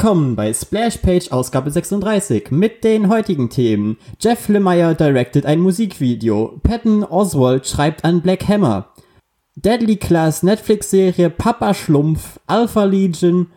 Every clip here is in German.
Willkommen bei Splash Page Ausgabe 36 mit den heutigen Themen. Jeff Lemire directed ein Musikvideo. Patton Oswald schreibt an Black Hammer. Deadly Class Netflix-Serie Papa Schlumpf, Alpha Legion,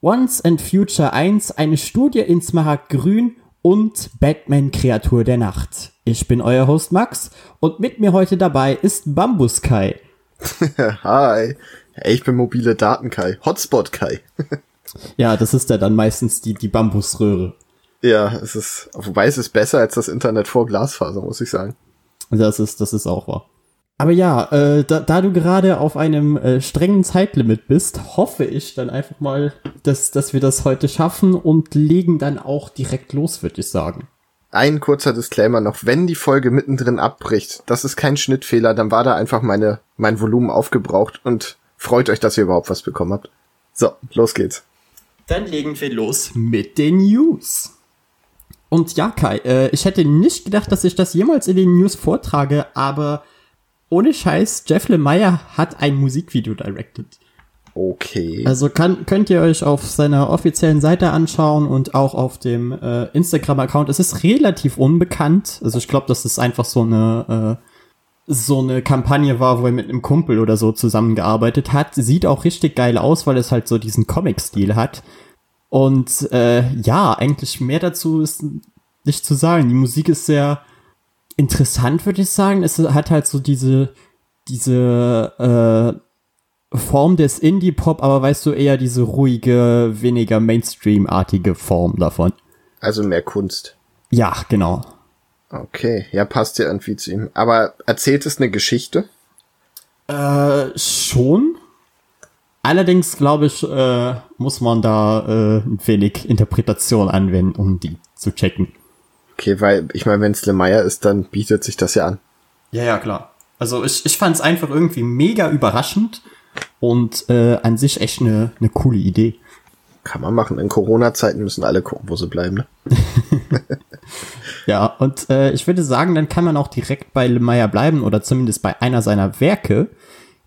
Once and Future 1, eine Studie in Smaragdgrün und Batman Kreatur der Nacht. Ich bin euer Host Max und mit mir heute dabei ist Bambus Kai. Hi. Ich bin mobile Daten Kai. Hotspot Kai. Ja, das ist ja dann meistens die, die Bambusröhre. ja, es ist, wobei es ist besser als das Internet vor Glasfaser, muss ich sagen. Das ist, das ist auch wahr. Aber ja, äh, da, da du gerade auf einem äh, strengen Zeitlimit bist, hoffe ich dann einfach mal, dass, dass wir das heute schaffen und legen dann auch direkt los, würde ich sagen. Ein kurzer Disclaimer noch, wenn die Folge mittendrin abbricht, das ist kein Schnittfehler, dann war da einfach meine, mein Volumen aufgebraucht und freut euch, dass ihr überhaupt was bekommen habt. So, los geht's. Dann legen wir los mit den News. Und ja, Kai, äh, ich hätte nicht gedacht, dass ich das jemals in den News vortrage, aber ohne Scheiß, Jeff Lemire hat ein Musikvideo directed. Okay. Also kann, könnt ihr euch auf seiner offiziellen Seite anschauen und auch auf dem äh, Instagram-Account. Es ist relativ unbekannt. Also ich glaube, dass es einfach so eine äh, so eine Kampagne war, wo er mit einem Kumpel oder so zusammengearbeitet hat. Sieht auch richtig geil aus, weil es halt so diesen Comic-Stil hat. Und äh, ja, eigentlich mehr dazu ist nicht zu sagen. Die Musik ist sehr interessant, würde ich sagen. Es hat halt so diese diese äh, Form des Indie-Pop, aber weißt du, eher diese ruhige, weniger Mainstream-artige Form davon. Also mehr Kunst. Ja, genau. Okay, ja, passt ja irgendwie zu ihm. Aber erzählt es eine Geschichte? Äh, schon. Allerdings, glaube ich, äh, muss man da äh, ein wenig Interpretation anwenden, um die zu checken. Okay, weil ich meine, wenn es Lemire ist, dann bietet sich das ja an. Ja, ja, klar. Also ich, ich fand es einfach irgendwie mega überraschend und äh, an sich echt eine ne coole Idee. Kann man machen. In Corona-Zeiten müssen alle gucken, wo sie bleiben, ne? Ja, und äh, ich würde sagen, dann kann man auch direkt bei Lemire bleiben oder zumindest bei einer seiner Werke.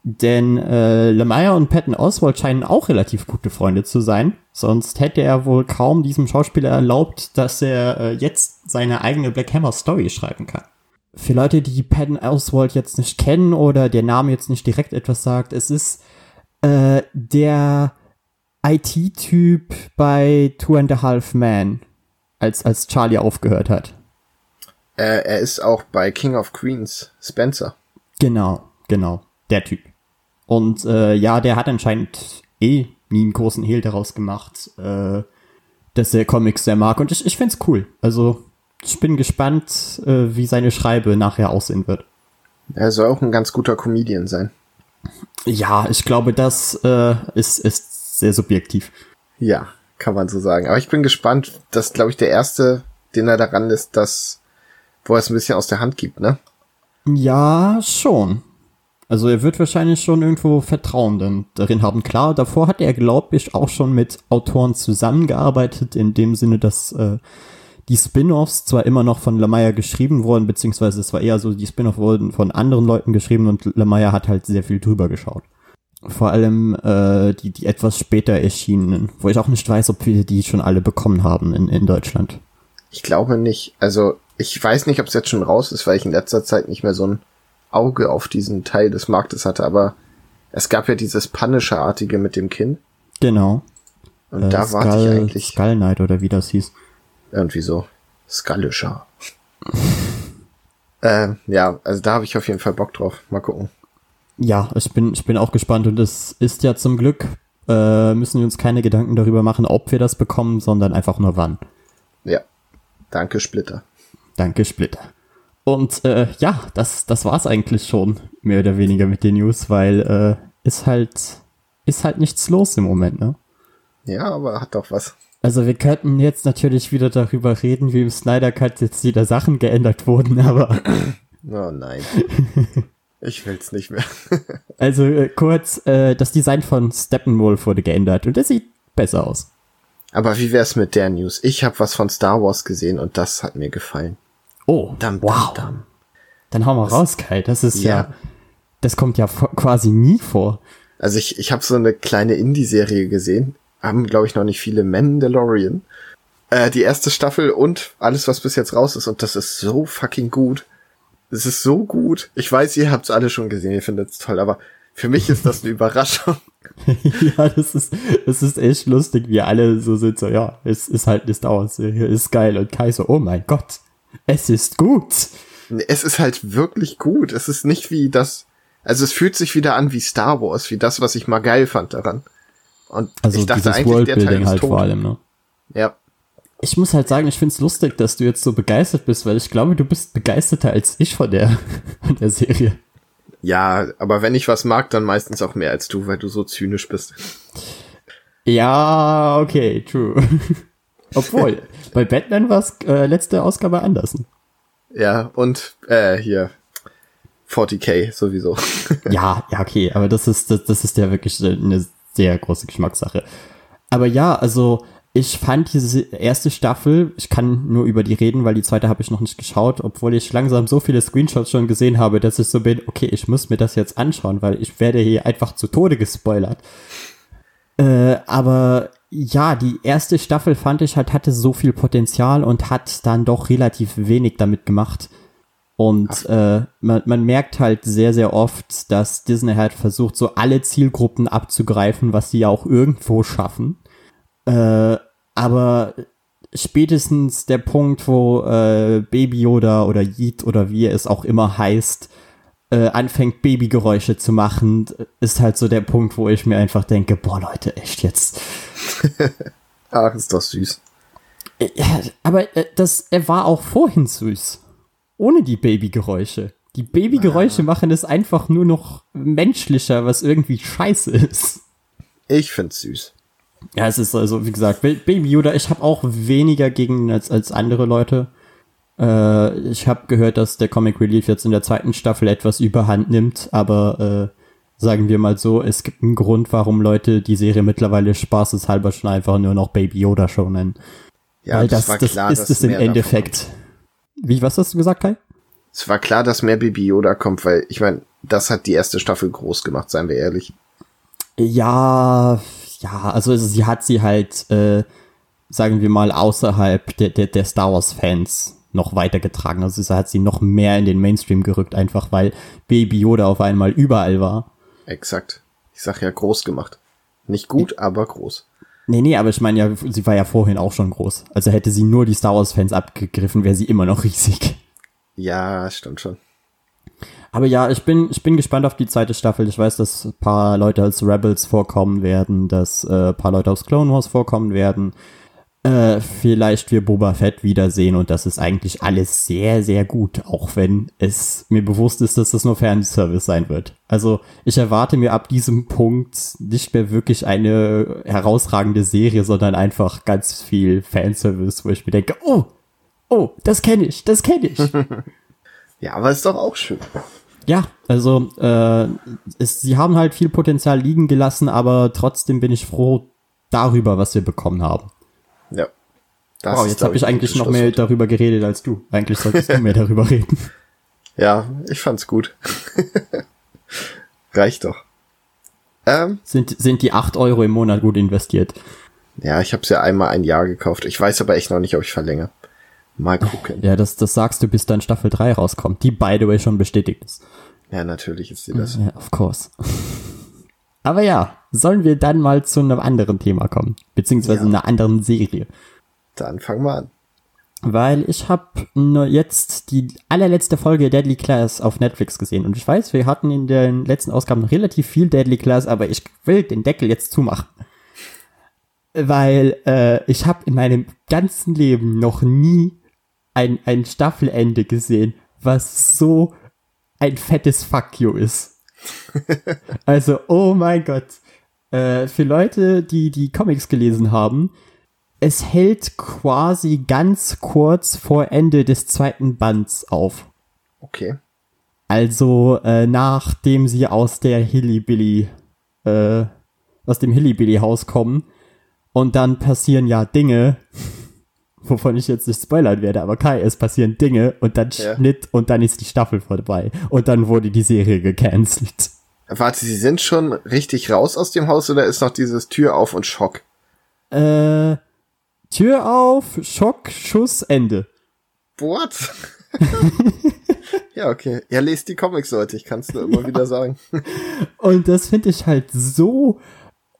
Denn äh, Lemire und Patton Oswald scheinen auch relativ gute Freunde zu sein. Sonst hätte er wohl kaum diesem Schauspieler erlaubt, dass er äh, jetzt seine eigene Black Hammer Story schreiben kann. Für Leute, die Patton Oswald jetzt nicht kennen oder der Name jetzt nicht direkt etwas sagt, es ist äh, der IT-Typ bei Two and a Half Men, als, als Charlie aufgehört hat. Äh, er ist auch bei King of Queens, Spencer. Genau, genau, der Typ. Und äh, ja, der hat anscheinend eh nie einen großen Hehl daraus gemacht, äh, dass er Comics sehr mag. Und ich, ich find's cool. Also ich bin gespannt, äh, wie seine Schreibe nachher aussehen wird. Er soll auch ein ganz guter Comedian sein. Ja, ich glaube, das äh, ist, ist sehr subjektiv. Ja, kann man so sagen. Aber ich bin gespannt. Das ist, glaube ich, der erste, den er daran ist, dass, wo er es ein bisschen aus der Hand gibt, ne? Ja, schon. Also er wird wahrscheinlich schon irgendwo Vertrauen denn darin haben. Klar, davor hat er, glaube ich, auch schon mit Autoren zusammengearbeitet, in dem Sinne, dass äh, die Spin-offs zwar immer noch von Lemire geschrieben wurden, beziehungsweise es war eher so, die Spin-off wurden von anderen Leuten geschrieben und Lemire hat halt sehr viel drüber geschaut. Vor allem äh, die, die etwas später erschienenen, wo ich auch nicht weiß, ob wir die schon alle bekommen haben in, in Deutschland. Ich glaube nicht. Also, ich weiß nicht, ob es jetzt schon raus ist, weil ich in letzter Zeit nicht mehr so ein Auge auf diesen Teil des Marktes hatte, aber es gab ja dieses Punisher-artige mit dem Kind. Genau. Und Äh, da warte ich eigentlich Skull Knight oder wie das hieß. irgendwie so. Skullischer. ähm, ja, also da habe ich auf jeden Fall Bock drauf. Mal gucken. Ja, ich bin, ich bin auch gespannt und es ist ja zum Glück, äh, müssen wir uns keine Gedanken darüber machen, ob wir das bekommen, sondern einfach nur wann. Ja. Danke, Splitter. Danke, Splitter. Und äh, ja, das, das war's eigentlich schon, mehr oder weniger mit den News, weil äh, ist halt, ist halt nichts los im Moment, ne? Ja, aber hat doch was. Also wir könnten jetzt natürlich wieder darüber reden, wie im Snyder Cut jetzt wieder Sachen geändert wurden, aber Oh nein. ich will's nicht mehr. also äh, kurz, äh, das Design von Steppenwolf wurde geändert und es sieht besser aus. Aber wie wär's mit der News? Ich habe was von Star Wars gesehen und das hat mir gefallen. Oh, Dam, wow. dam, dam. Dann hau mal raus, Kai. Das ist ja. Ja. das kommt ja quasi nie vor. Also ich, ich habe so eine kleine Indie-Serie gesehen. haben, glaube ich, noch nicht viele Mandalorian. Äh, die erste Staffel und alles, was bis jetzt raus ist. Und das ist so fucking gut. Es ist so gut. Ich weiß, ihr habt es alle schon gesehen, ihr findet es toll, aber für mich ist das eine Überraschung. ja, das ist, das ist echt lustig, wie alle so sind, so, ja, es ist halt Wars Serie, ist geil. Und Kai so, oh mein Gott, es ist gut. Es ist halt wirklich gut. Es ist nicht wie das, also es fühlt sich wieder an wie Star Wars, wie das, was ich mal geil fand daran. Und also ich dachte eigentlich, der Teil ist halt tot. vor allem, ne? Ja. Ich muss halt sagen, ich find's lustig, dass du jetzt so begeistert bist, weil ich glaube, du bist begeisterter als ich von der, von der Serie. Ja, aber wenn ich was mag, dann meistens auch mehr als du, weil du so zynisch bist. Ja, okay, true. Obwohl, bei Batman war's äh, letzte Ausgabe anders. Ja, und äh, hier 40k sowieso. ja, ja, okay, aber das ist das, das ist ja wirklich eine sehr große Geschmackssache. Aber ja, also ich fand diese erste Staffel, ich kann nur über die reden, weil die zweite habe ich noch nicht geschaut, obwohl ich langsam so viele Screenshots schon gesehen habe, dass ich so bin, okay, ich muss mir das jetzt anschauen, weil ich werde hier einfach zu Tode gespoilert. Äh, aber ja, die erste Staffel fand ich halt hatte so viel Potenzial und hat dann doch relativ wenig damit gemacht. Und äh, man, man merkt halt sehr, sehr oft, dass Disney halt versucht, so alle Zielgruppen abzugreifen, was sie ja auch irgendwo schaffen. Äh, aber spätestens der Punkt, wo äh, Baby Yoda oder Yeet oder wie es auch immer heißt, äh, anfängt Babygeräusche zu machen, ist halt so der Punkt, wo ich mir einfach denke, boah Leute, echt jetzt. Ach, ist doch süß. Ja, aber äh, das, er war auch vorhin süß. Ohne die Babygeräusche. Die Babygeräusche ah. machen es einfach nur noch menschlicher, was irgendwie scheiße ist. Ich find's süß. Ja, es ist also, wie gesagt, Baby Yoda, ich habe auch weniger gegen ihn als, als andere Leute. Äh, ich habe gehört, dass der Comic Relief jetzt in der zweiten Staffel etwas überhand nimmt, aber äh, sagen wir mal so, es gibt einen Grund, warum Leute die Serie mittlerweile spaßeshalber schon einfach nur noch Baby Yoda Show nennen. Ja, Weil das, das, das klar, ist es im Endeffekt. Wie, was hast du gesagt, Kai? Es war klar, dass mehr Baby Yoda kommt, weil ich meine, das hat die erste Staffel groß gemacht, seien wir ehrlich. Ja, ja, also sie hat sie halt, äh, sagen wir mal, außerhalb der, der, der Star Wars-Fans noch weitergetragen. Also sie hat sie noch mehr in den Mainstream gerückt, einfach weil Baby Yoda auf einmal überall war. Exakt. Ich sag ja groß gemacht. Nicht gut, ich, aber groß. Nee, nee, aber ich meine ja, sie war ja vorhin auch schon groß. Also hätte sie nur die Star Wars-Fans abgegriffen, wäre sie immer noch riesig. Ja, stimmt schon. Aber ja, ich bin, ich bin gespannt auf die zweite Staffel. Ich weiß, dass ein paar Leute als Rebels vorkommen werden, dass äh, ein paar Leute aus Clone Wars vorkommen werden. Äh, vielleicht wir Boba Fett wiedersehen und das ist eigentlich alles sehr, sehr gut, auch wenn es mir bewusst ist, dass das nur Fanservice sein wird. Also ich erwarte mir ab diesem Punkt nicht mehr wirklich eine herausragende Serie, sondern einfach ganz viel Fanservice, wo ich mir denke, oh, oh, das kenne ich, das kenne ich. ja, aber ist doch auch schön. Ja, also äh, es, sie haben halt viel Potenzial liegen gelassen, aber trotzdem bin ich froh darüber, was wir bekommen haben. Ja. Das wow, jetzt habe ich eigentlich noch mehr darüber geredet als du. Eigentlich solltest du mehr darüber reden. Ja, ich fand's gut. Reicht doch. Ähm, sind, sind die acht Euro im Monat gut investiert? Ja, ich habe ja einmal ein Jahr gekauft. Ich weiß aber echt noch nicht, ob ich verlängere. Mal gucken. Ja, das, das sagst du, bis dann Staffel 3 rauskommt, die by the way schon bestätigt ist. Ja, natürlich ist sie das. Ja, of course. Aber ja, sollen wir dann mal zu einem anderen Thema kommen, beziehungsweise ja. einer anderen Serie. Dann fangen wir an. Weil ich habe jetzt die allerletzte Folge Deadly Class auf Netflix gesehen und ich weiß, wir hatten in den letzten Ausgaben relativ viel Deadly Class, aber ich will den Deckel jetzt zumachen weil äh, ich habe in meinem ganzen Leben noch nie ein, ein Staffelende gesehen, was so ein fettes Fuck you ist. also, oh mein Gott. Äh, für Leute, die die Comics gelesen haben, es hält quasi ganz kurz vor Ende des zweiten Bands auf. Okay. Also, äh, nachdem sie aus der Hillybilly, äh, aus dem Hillybilly-Haus kommen, und dann passieren ja Dinge, wovon ich jetzt nicht spoilern werde, aber Kai, es passieren Dinge und dann ja. Schnitt und dann ist die Staffel vorbei. Und dann wurde die Serie gecancelt. Warte, sie sind schon richtig raus aus dem Haus oder ist noch dieses Tür auf und Schock? Äh, Tür auf, Schock, Schuss, Ende. What? ja, okay. Ja, lest die Comics, Leute. Ich kann es nur immer ja. wieder sagen. Und das finde ich halt so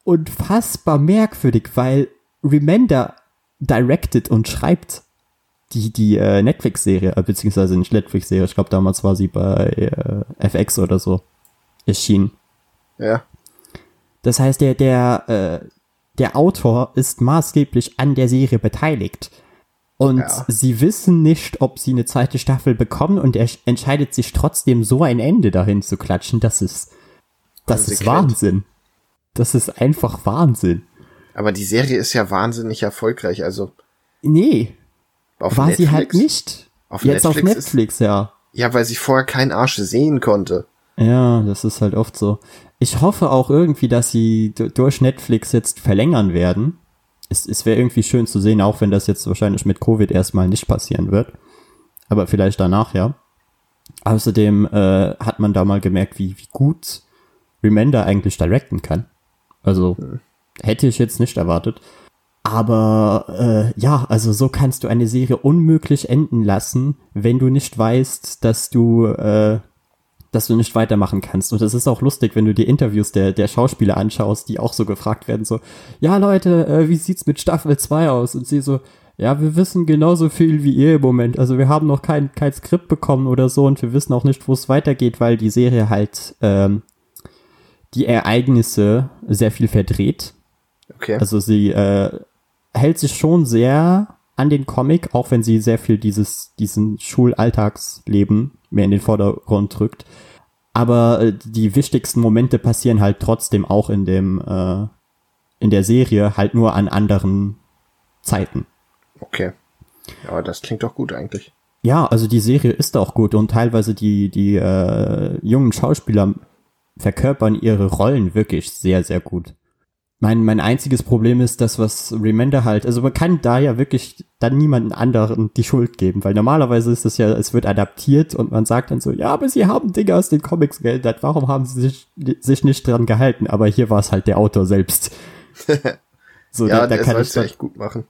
unfassbar merkwürdig, weil Remender directed und schreibt die, die äh, Netflix-Serie, äh, beziehungsweise nicht Netflix-Serie, ich glaube damals war sie bei äh, FX oder so erschienen. Ja. Das heißt, der, der, äh, der Autor ist maßgeblich an der Serie beteiligt. Und ja. sie wissen nicht, ob sie eine zweite Staffel bekommen und er entscheidet sich trotzdem so ein Ende dahin zu klatschen. Das ist, das ist Wahnsinn. Das ist einfach Wahnsinn. Aber die Serie ist ja wahnsinnig erfolgreich, also. Nee. Auf war Netflix? sie halt nicht. Auf Jetzt Netflix auf Netflix, ist, ja. Ja, weil sie vorher keinen Arsch sehen konnte. Ja, das ist halt oft so. Ich hoffe auch irgendwie, dass sie durch Netflix jetzt verlängern werden. Es, es wäre irgendwie schön zu sehen, auch wenn das jetzt wahrscheinlich mit Covid erstmal nicht passieren wird. Aber vielleicht danach, ja. Außerdem äh, hat man da mal gemerkt, wie, wie gut Remender eigentlich directen kann. Also hätte ich jetzt nicht erwartet. Aber äh, ja, also so kannst du eine Serie unmöglich enden lassen, wenn du nicht weißt, dass du äh, dass du nicht weitermachen kannst. Und es ist auch lustig, wenn du die Interviews der, der Schauspieler anschaust, die auch so gefragt werden, so, ja Leute, äh, wie sieht's mit Staffel 2 aus? Und sie so, ja, wir wissen genauso viel wie ihr im Moment. Also wir haben noch kein, kein Skript bekommen oder so und wir wissen auch nicht, wo es weitergeht, weil die Serie halt ähm, die Ereignisse sehr viel verdreht. Okay. Also sie äh, hält sich schon sehr an den Comic, auch wenn sie sehr viel dieses, diesen Schulalltagsleben mehr in den Vordergrund drückt aber äh, die wichtigsten Momente passieren halt trotzdem auch in dem äh, in der Serie halt nur an anderen Zeiten. Okay. Ja, das klingt doch gut eigentlich. Ja, also die Serie ist auch gut und teilweise die die äh, jungen Schauspieler verkörpern ihre Rollen wirklich sehr sehr gut. Mein, mein einziges Problem ist das, was Remender halt, also man kann da ja wirklich dann niemanden anderen die Schuld geben, weil normalerweise ist es ja, es wird adaptiert und man sagt dann so, ja, aber sie haben Dinge aus den Comics geändert, warum haben sie sich, sich nicht dran gehalten? Aber hier war es halt der Autor selbst. so, ja, da, da kann ich das echt gut machen.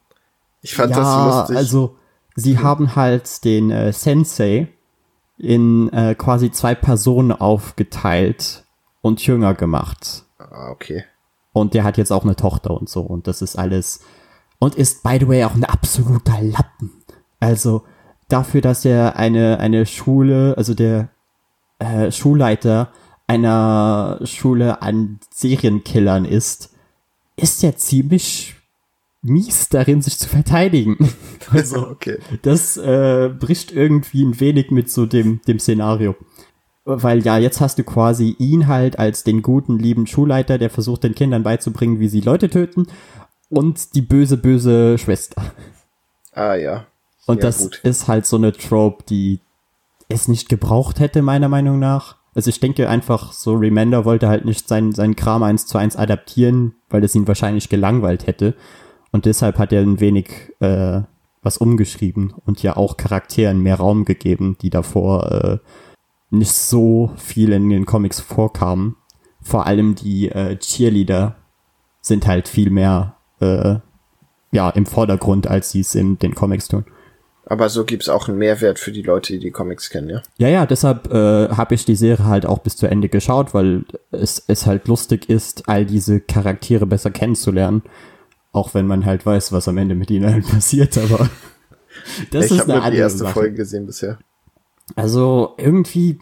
Ich fand ja, das lustig. also sie hm. haben halt den äh, Sensei in äh, quasi zwei Personen aufgeteilt und jünger gemacht. Ah, okay. Und der hat jetzt auch eine Tochter und so. Und das ist alles. Und ist, by the way, auch ein absoluter Lappen. Also dafür, dass er eine, eine Schule, also der äh, Schulleiter einer Schule an Serienkillern ist, ist er ziemlich mies darin, sich zu verteidigen. Also, okay. das äh, bricht irgendwie ein wenig mit so dem, dem Szenario weil ja, jetzt hast du quasi ihn halt als den guten, lieben Schulleiter, der versucht den Kindern beizubringen, wie sie Leute töten und die böse, böse Schwester. Ah ja. Und ja, das gut. ist halt so eine Trope, die es nicht gebraucht hätte, meiner Meinung nach. Also ich denke einfach, so Remender wollte halt nicht seinen, seinen Kram eins zu eins adaptieren, weil es ihn wahrscheinlich gelangweilt hätte. Und deshalb hat er ein wenig äh, was umgeschrieben und ja auch Charakteren mehr Raum gegeben, die davor äh, nicht so viel in den Comics vorkamen. Vor allem die äh, Cheerleader sind halt viel mehr äh, ja im Vordergrund, als sie es in den Comics tun. Aber so gibt's auch einen Mehrwert für die Leute, die die Comics kennen, ja? Ja, ja, deshalb äh, habe ich die Serie halt auch bis zu Ende geschaut, weil es, es halt lustig ist, all diese Charaktere besser kennenzulernen. Auch wenn man halt weiß, was am Ende mit ihnen halt passiert, aber das ich ist eine andere die erste Sache. Folge gesehen bisher. Also irgendwie,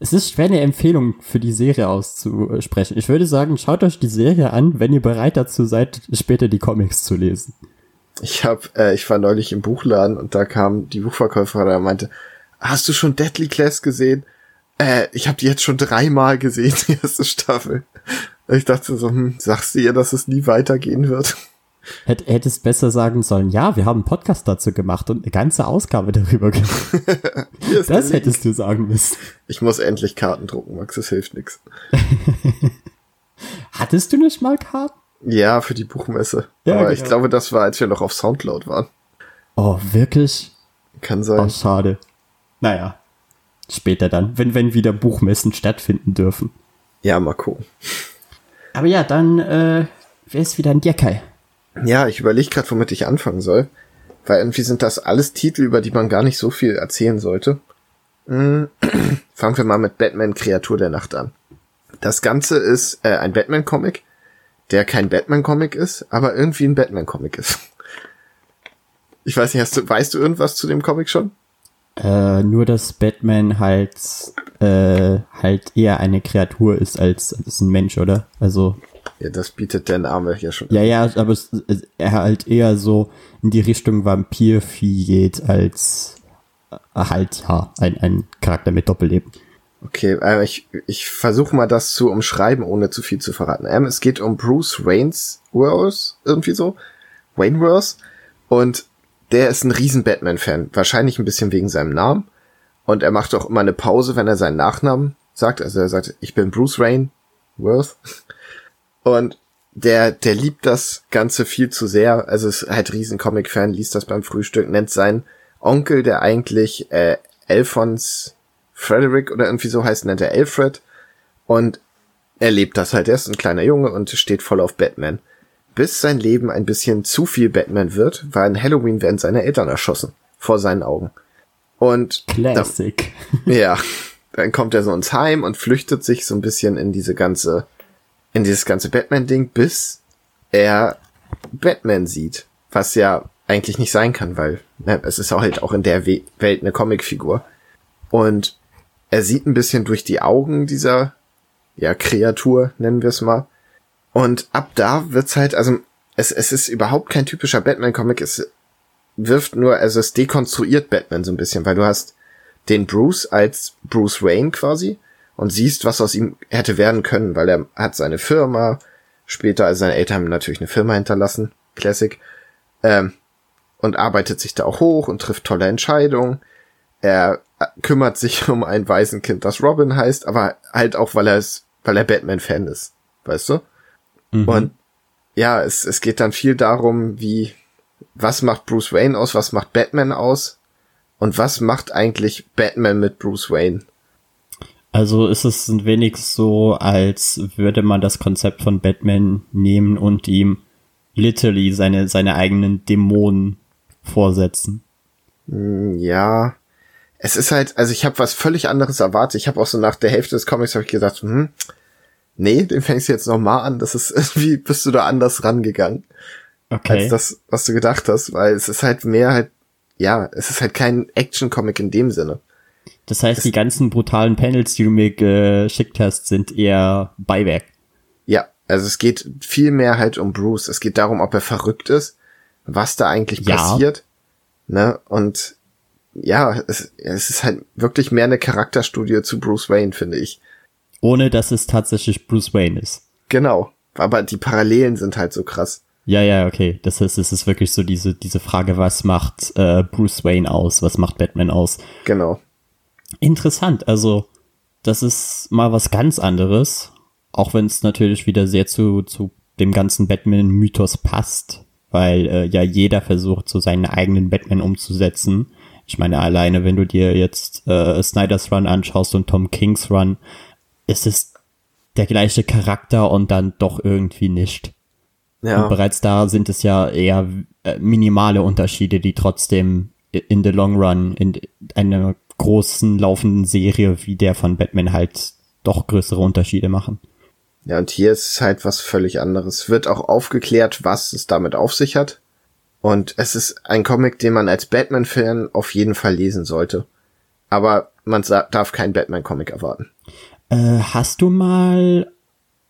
es ist schwer eine Empfehlung für die Serie auszusprechen. Ich würde sagen, schaut euch die Serie an, wenn ihr bereit dazu seid, später die Comics zu lesen. Ich hab, äh, ich war neulich im Buchladen und da kam die Buchverkäuferin und meinte, hast du schon Deadly Class gesehen? Äh, ich habe die jetzt schon dreimal gesehen, die erste Staffel. Ich dachte so, hm, sagst du ihr, dass es nie weitergehen wird? Hätt, hättest besser sagen sollen, ja, wir haben einen Podcast dazu gemacht und eine ganze Ausgabe darüber gemacht. das hättest du sagen müssen. Ich muss endlich Karten drucken, Max, das hilft nix. Hattest du nicht mal Karten? Ja, für die Buchmesse. Ja, Aber genau. ich glaube, das war, als wir noch auf Soundcloud waren. Oh, wirklich? Kann sein. Oh, schade. Naja, später dann, wenn, wenn wieder Buchmessen stattfinden dürfen. Ja, mal gucken. Aber ja, dann äh, wäre es wieder ein Dirkai. Ja, ich überlege gerade, womit ich anfangen soll. Weil irgendwie sind das alles Titel, über die man gar nicht so viel erzählen sollte. Hm, Fangen wir mal mit Batman Kreatur der Nacht an. Das Ganze ist äh, ein Batman-Comic, der kein Batman-Comic ist, aber irgendwie ein Batman-Comic ist. Ich weiß nicht, hast du, weißt du irgendwas zu dem Comic schon? Äh, nur, dass Batman halt, äh, halt eher eine Kreatur ist als, als ein Mensch, oder? Also. Ja, das bietet der Name ja schon. Ja, ja, aber es, er halt eher so in die Richtung Vampirvieh geht als äh, halt, ja, ein, ein Charakter mit Doppelleben. Okay, äh, ich, ich versuche mal das zu umschreiben, ohne zu viel zu verraten. Ähm, es geht um Bruce Wayne's Wars, irgendwie so. Wayne Wars. Und der ist ein riesen Batman-Fan. Wahrscheinlich ein bisschen wegen seinem Namen. Und er macht auch immer eine Pause, wenn er seinen Nachnamen sagt. Also er sagt, ich bin Bruce Wayne Worth. Und der, der liebt das Ganze viel zu sehr. Also ist halt riesen Comic-Fan, liest das beim Frühstück, nennt seinen Onkel, der eigentlich äh, Alphonse Frederick oder irgendwie so heißt, nennt er Alfred. Und er lebt das halt. Er ist ein kleiner Junge und steht voll auf Batman. Bis sein Leben ein bisschen zu viel Batman wird, weil an Halloween werden seine Eltern erschossen. Vor seinen Augen. Und. Classic. Dann, ja. Dann kommt er so ins Heim und flüchtet sich so ein bisschen in diese ganze, in dieses ganze Batman-Ding, bis er Batman sieht. Was ja eigentlich nicht sein kann, weil ne, es ist halt auch in der We Welt eine Comicfigur. Und er sieht ein bisschen durch die Augen dieser, ja, Kreatur, nennen wir es mal. Und ab da wird's halt, also es, es ist überhaupt kein typischer Batman-Comic, es wirft nur, also es dekonstruiert Batman so ein bisschen, weil du hast den Bruce als Bruce Wayne quasi und siehst, was aus ihm hätte werden können, weil er hat seine Firma, später, also seine Eltern haben natürlich eine Firma hinterlassen, Classic, ähm, und arbeitet sich da auch hoch und trifft tolle Entscheidungen. Er kümmert sich um ein Waisenkind, das Robin heißt, aber halt auch, weil er es, weil er Batman-Fan ist, weißt du? Mhm. Und ja, es, es geht dann viel darum, wie, was macht Bruce Wayne aus, was macht Batman aus und was macht eigentlich Batman mit Bruce Wayne? Also ist es ein wenig so, als würde man das Konzept von Batman nehmen und ihm literally seine, seine eigenen Dämonen vorsetzen. Hm, ja, es ist halt, also ich habe was völlig anderes erwartet. Ich habe auch so nach der Hälfte des Comics habe ich gesagt, hm, nee, den fängst du jetzt noch mal an. Das ist irgendwie, bist du da anders rangegangen. Okay. Als das, was du gedacht hast, weil es ist halt mehr halt, ja, es ist halt kein Action-Comic in dem Sinne. Das heißt, das die ganzen brutalen Panels, die du mir geschickt hast, sind eher Beiwerk. Ja, also es geht viel mehr halt um Bruce. Es geht darum, ob er verrückt ist, was da eigentlich ja. passiert. Ne? Und ja, es, es ist halt wirklich mehr eine Charakterstudie zu Bruce Wayne, finde ich. Ohne dass es tatsächlich Bruce Wayne ist. Genau. Aber die Parallelen sind halt so krass. Ja, ja, okay. Das ist, es ist wirklich so diese, diese Frage, was macht äh, Bruce Wayne aus? Was macht Batman aus? Genau. Interessant. Also, das ist mal was ganz anderes. Auch wenn es natürlich wieder sehr zu, zu dem ganzen Batman-Mythos passt. Weil äh, ja jeder versucht, so seinen eigenen Batman umzusetzen. Ich meine, alleine, wenn du dir jetzt äh, Snyder's Run anschaust und Tom Kings Run, ist es der gleiche Charakter und dann doch irgendwie nicht. Ja. Und bereits da sind es ja eher äh, minimale Unterschiede, die trotzdem in the long run in einer großen laufenden Serie wie der von Batman halt doch größere Unterschiede machen. Ja, und hier ist halt was völlig anderes. Wird auch aufgeklärt, was es damit auf sich hat. Und es ist ein Comic, den man als Batman-Fan auf jeden Fall lesen sollte. Aber man darf keinen Batman-Comic erwarten. Äh, hast du mal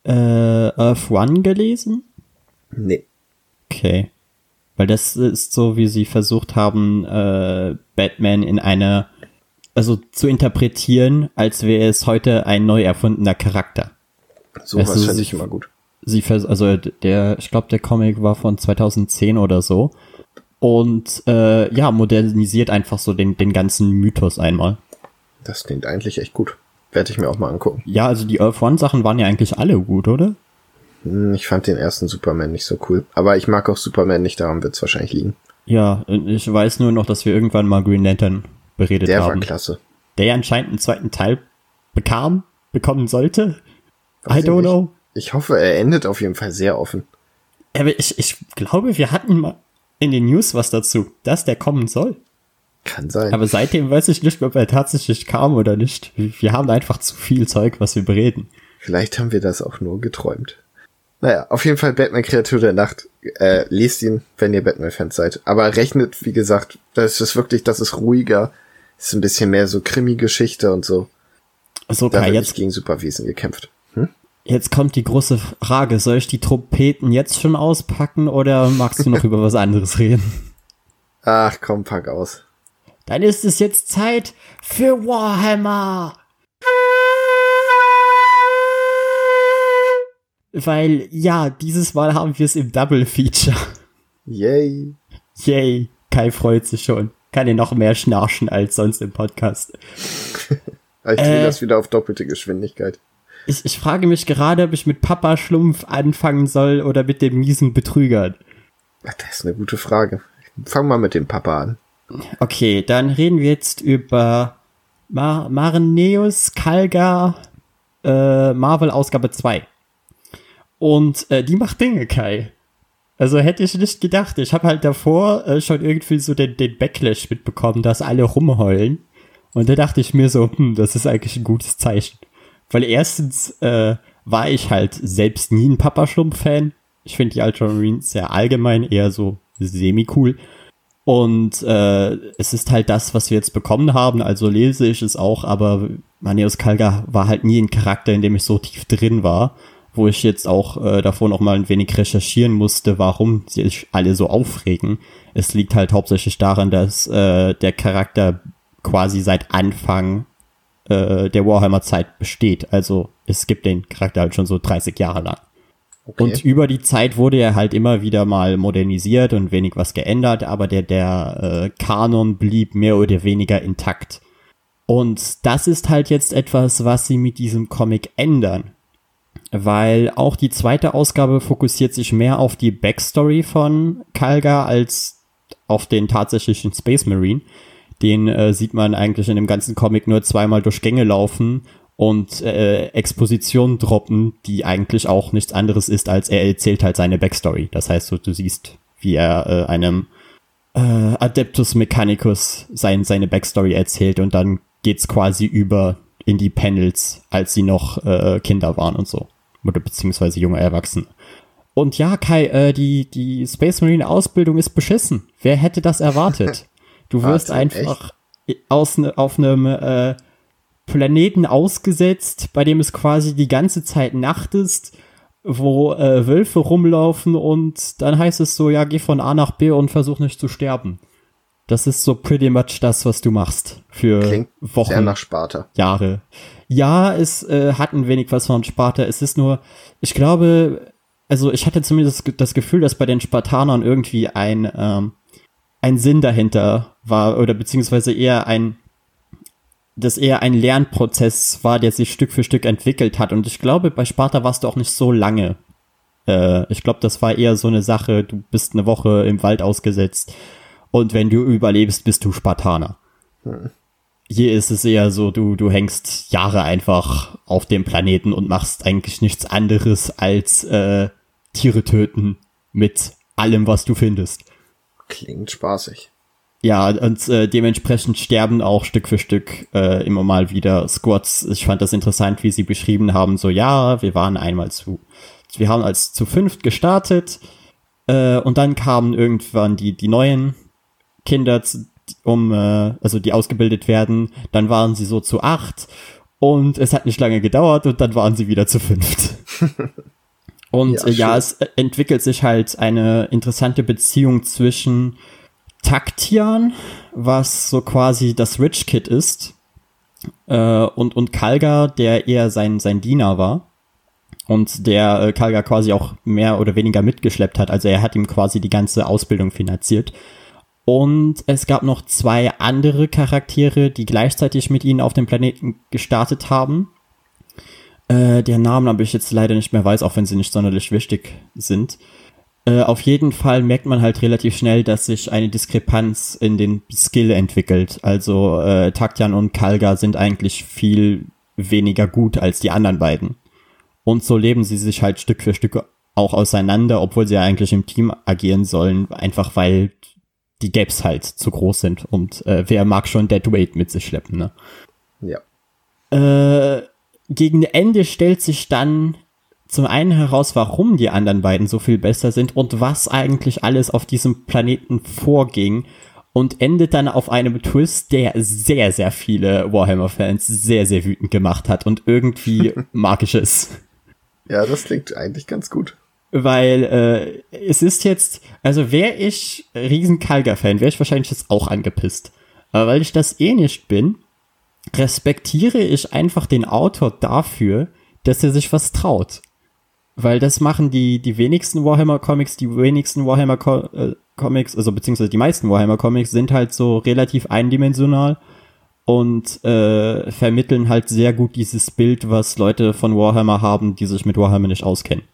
äh, Earth One gelesen? Nee. Okay. Weil das ist so, wie sie versucht haben, äh, Batman in eine, also zu interpretieren, als wäre es heute ein neu erfundener Charakter. So was finde ich immer gut sie also der, ich glaube, der Comic war von 2010 oder so. Und äh, ja, modernisiert einfach so den, den ganzen Mythos einmal. Das klingt eigentlich echt gut. Werde ich mir auch mal angucken. Ja, also die Earth One Sachen waren ja eigentlich alle gut, oder? Hm, ich fand den ersten Superman nicht so cool. Aber ich mag auch Superman nicht, daran wird es wahrscheinlich liegen. Ja, ich weiß nur noch, dass wir irgendwann mal Green Lantern beredet der haben. Der war klasse. Der ja anscheinend einen zweiten Teil bekam, bekommen sollte. Weiß I don't know. Ich hoffe, er endet auf jeden Fall sehr offen. Aber ich, ich glaube, wir hatten mal in den News was dazu, dass der kommen soll. Kann sein. Aber seitdem weiß ich nicht, ob er tatsächlich kam oder nicht. Wir haben einfach zu viel Zeug, was wir bereden. Vielleicht haben wir das auch nur geträumt. Naja, auf jeden Fall Batman Kreatur der Nacht. Äh, lest ihn, wenn ihr Batman-Fans seid. Aber rechnet, wie gesagt, das ist wirklich, das ist ruhiger. Ist ein bisschen mehr so Krimi-Geschichte und so. So, Da Kai, wird jetzt, gegen Superwesen gekämpft. Hm? jetzt kommt die große Frage. Soll ich die Trompeten jetzt schon auspacken oder magst du noch über was anderes reden? Ach komm, pack aus. Dann ist es jetzt Zeit für Warhammer. Weil, ja, dieses Mal haben wir es im Double Feature. Yay. Yay, Kai freut sich schon. Kann er noch mehr schnarchen als sonst im Podcast. Ich drehe Äh. das wieder auf doppelte Geschwindigkeit. Ich, ich frage mich gerade, ob ich mit Papa Schlumpf anfangen soll oder mit dem miesen Betrüger. Ach, das ist eine gute Frage. Fang mal mit dem Papa an. Okay, dann reden wir jetzt über Mar Marineus Kalga äh, Marvel Ausgabe 2. Und äh, die macht Dinge, Kai. Also hätte ich nicht gedacht. Ich habe halt davor äh, schon irgendwie so den, den Backlash mitbekommen, dass alle rumheulen. Und da dachte ich mir so, hm, das ist eigentlich ein gutes Zeichen. Weil erstens äh, war ich halt selbst nie ein Papa-Schlumpf-Fan. Ich finde die Ultramarines sehr allgemein eher so semi-cool. Und äh, es ist halt das, was wir jetzt bekommen haben, also lese ich es auch, aber Maneus Kalga war halt nie ein Charakter, in dem ich so tief drin war, wo ich jetzt auch äh, davor noch mal ein wenig recherchieren musste, warum sich alle so aufregen. Es liegt halt hauptsächlich daran, dass äh, der Charakter quasi seit Anfang äh, der Warhammer-Zeit besteht. Also es gibt den Charakter halt schon so 30 Jahre lang. Okay. Und über die Zeit wurde er halt immer wieder mal modernisiert und wenig was geändert, aber der, der äh, Kanon blieb mehr oder weniger intakt. Und das ist halt jetzt etwas, was sie mit diesem Comic ändern. Weil auch die zweite Ausgabe fokussiert sich mehr auf die Backstory von Kalga als auf den tatsächlichen Space Marine. Den äh, sieht man eigentlich in dem ganzen Comic nur zweimal durch Gänge laufen und äh, Expositionen droppen, die eigentlich auch nichts anderes ist, als er erzählt halt seine Backstory. Das heißt, du, du siehst, wie er äh, einem äh, Adeptus Mechanicus sein, seine Backstory erzählt und dann geht's quasi über in die Panels, als sie noch äh, Kinder waren und so. Oder beziehungsweise junge Erwachsene. Und ja, Kai, äh, die, die Space Marine Ausbildung ist beschissen. Wer hätte das erwartet? Du wirst Warte, einfach aus, auf einem äh, Planeten ausgesetzt, bei dem es quasi die ganze Zeit Nacht ist, wo äh, Wölfe rumlaufen und dann heißt es so, ja, geh von A nach B und versuch nicht zu sterben. Das ist so pretty much das, was du machst für Klingt Wochen. sehr nach Sparta. Jahre. Ja, es äh, hat ein wenig was von Sparta. Es ist nur, ich glaube, also ich hatte zumindest das Gefühl, dass bei den Spartanern irgendwie ein, ähm, ein Sinn dahinter war oder beziehungsweise eher ein, dass eher ein Lernprozess war, der sich Stück für Stück entwickelt hat. Und ich glaube, bei Sparta warst du auch nicht so lange. Äh, ich glaube, das war eher so eine Sache, du bist eine Woche im Wald ausgesetzt und wenn du überlebst, bist du Spartaner. Hier ist es eher so, du, du hängst Jahre einfach auf dem Planeten und machst eigentlich nichts anderes als äh, Tiere töten mit allem, was du findest. Klingt spaßig. Ja, und äh, dementsprechend sterben auch Stück für Stück äh, immer mal wieder Squads. Ich fand das interessant, wie sie beschrieben haben, so ja, wir waren einmal zu, wir haben als zu fünft gestartet äh, und dann kamen irgendwann die, die neuen Kinder, zu- um, äh, also die ausgebildet werden, dann waren sie so zu acht und es hat nicht lange gedauert und dann waren sie wieder zu fünft. Und Ja, äh, ja es äh, entwickelt sich halt eine interessante Beziehung zwischen Taktian, was so quasi das Rich Kid ist, äh, und, und Kalga, der eher sein, sein Diener war. Und der äh, Kalga quasi auch mehr oder weniger mitgeschleppt hat. Also er hat ihm quasi die ganze Ausbildung finanziert. Und es gab noch zwei andere Charaktere, die gleichzeitig mit ihnen auf dem Planeten gestartet haben. Äh, der Namen habe ich jetzt leider nicht mehr weiß, auch wenn sie nicht sonderlich wichtig sind. Äh, auf jeden Fall merkt man halt relativ schnell, dass sich eine Diskrepanz in den Skill entwickelt. Also äh, Taktian und Kalga sind eigentlich viel weniger gut als die anderen beiden. Und so leben sie sich halt Stück für Stück auch auseinander, obwohl sie ja eigentlich im Team agieren sollen, einfach weil die Gaps halt zu groß sind und äh, wer mag schon Dead Weight mit sich schleppen, ne? Ja. Äh, gegen Ende stellt sich dann zum einen heraus, warum die anderen beiden so viel besser sind und was eigentlich alles auf diesem Planeten vorging und endet dann auf einem Twist, der sehr, sehr viele Warhammer-Fans sehr, sehr wütend gemacht hat und irgendwie magisch ist. Ja, das klingt eigentlich ganz gut. Weil äh, es ist jetzt, also wäre ich riesen Kalga-Fan, wäre ich wahrscheinlich jetzt auch angepisst. Aber weil ich das eh nicht bin, respektiere ich einfach den Autor dafür, dass er sich was traut. Weil das machen die, die wenigsten Warhammer Comics, die wenigsten Warhammer Co äh, also beziehungsweise die meisten Warhammer Comics sind halt so relativ eindimensional und äh, vermitteln halt sehr gut dieses Bild, was Leute von Warhammer haben, die sich mit Warhammer nicht auskennen.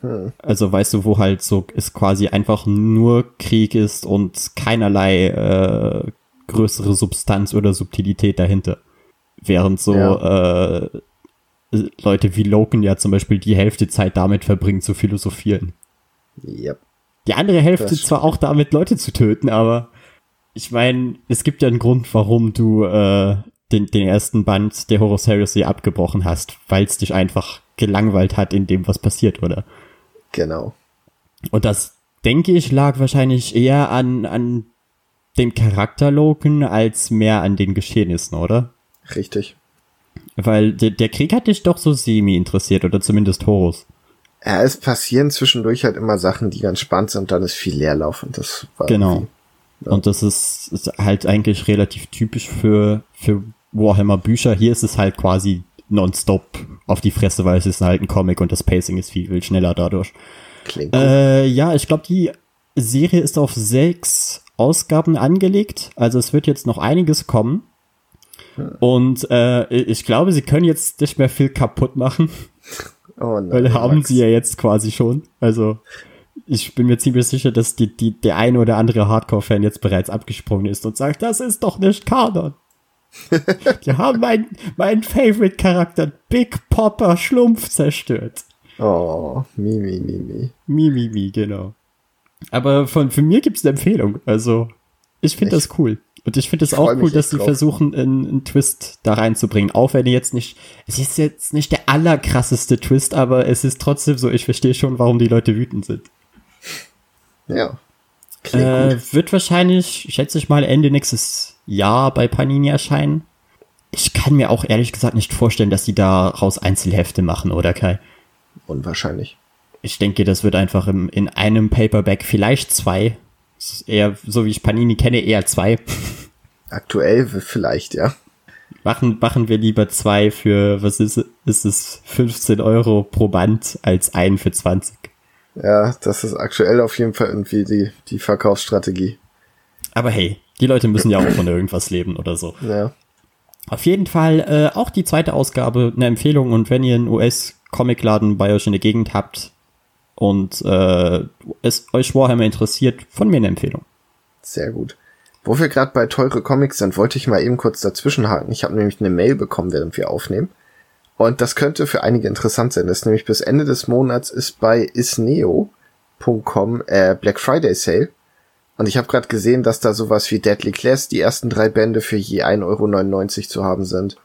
Hm. Also weißt du, wo halt so es quasi einfach nur Krieg ist und keinerlei äh, größere Substanz oder Subtilität dahinter. Während so ja. äh, Leute wie Loken ja zum Beispiel die Hälfte Zeit damit verbringen zu philosophieren. Yep. Die andere Hälfte zwar auch damit Leute zu töten, aber ich meine, es gibt ja einen Grund, warum du äh, den, den ersten Band der Horus Heresy abgebrochen hast, weil es dich einfach gelangweilt hat in dem, was passiert, oder? Genau. Und das, denke ich, lag wahrscheinlich eher an, an dem Charakter Loken als mehr an den Geschehnissen, oder? Richtig. Weil der, der Krieg hat dich doch so semi interessiert, oder zumindest Horus. Ja, es passieren zwischendurch halt immer Sachen, die ganz spannend sind, und dann ist viel Leerlauf und das war Genau. Ja. Und das ist, ist halt eigentlich relativ typisch für, für Warhammer Bücher. Hier ist es halt quasi nonstop auf die Fresse, weil es ist halt ein Comic und das Pacing ist viel, viel schneller dadurch. Klingt äh, ja, ich glaube, die Serie ist auf sechs Ausgaben angelegt. Also es wird jetzt noch einiges kommen. Hm. Und äh, ich glaube, sie können jetzt nicht mehr viel kaputt machen. Oh nein, weil haben Max. sie ja jetzt quasi schon. Also ich bin mir ziemlich sicher, dass die, die, der eine oder andere Hardcore-Fan jetzt bereits abgesprungen ist und sagt, das ist doch nicht Kanon. Die haben meinen mein Favorite-Charakter Big Popper Schlumpf zerstört. Oh, Mimi, Mimi. Mimi, Mimi, genau. Aber von, für mir gibt's eine Empfehlung. Also, ich finde das cool. Und ich finde es auch cool, dass sie versuchen, einen, einen, Twist da reinzubringen. Auch wenn jetzt nicht, es ist jetzt nicht der allerkrasseste Twist, aber es ist trotzdem so, ich verstehe schon, warum die Leute wütend sind. Ja. Äh, wird wahrscheinlich, schätze ich mal, Ende nächstes Jahr bei Panini erscheinen. Ich kann mir auch ehrlich gesagt nicht vorstellen, dass sie daraus Einzelhefte machen, oder Kai? Unwahrscheinlich. Ich denke, das wird einfach im, in einem Paperback, vielleicht zwei, eher, so wie ich Panini kenne, eher zwei. Aktuell vielleicht, ja. Machen, machen wir lieber zwei für, was ist, ist es, 15 Euro pro Band als einen für 20. Ja, das ist aktuell auf jeden Fall irgendwie die, die Verkaufsstrategie. Aber hey, die Leute müssen ja auch von irgendwas leben oder so. Ja. Auf jeden Fall äh, auch die zweite Ausgabe eine Empfehlung und wenn ihr einen US-Comicladen bei euch in der Gegend habt, und äh, es euch Warhammer interessiert, von mir eine Empfehlung. Sehr gut. Wo wir gerade bei teure Comics sind, wollte ich mal eben kurz dazwischenhaken. Ich habe nämlich eine Mail bekommen, während wir aufnehmen. Und das könnte für einige interessant sein. Das ist nämlich bis Ende des Monats ist bei isneo.com äh, Black Friday Sale. Und ich habe gerade gesehen, dass da sowas wie Deadly Class die ersten drei Bände für je 1,99 Euro zu haben sind.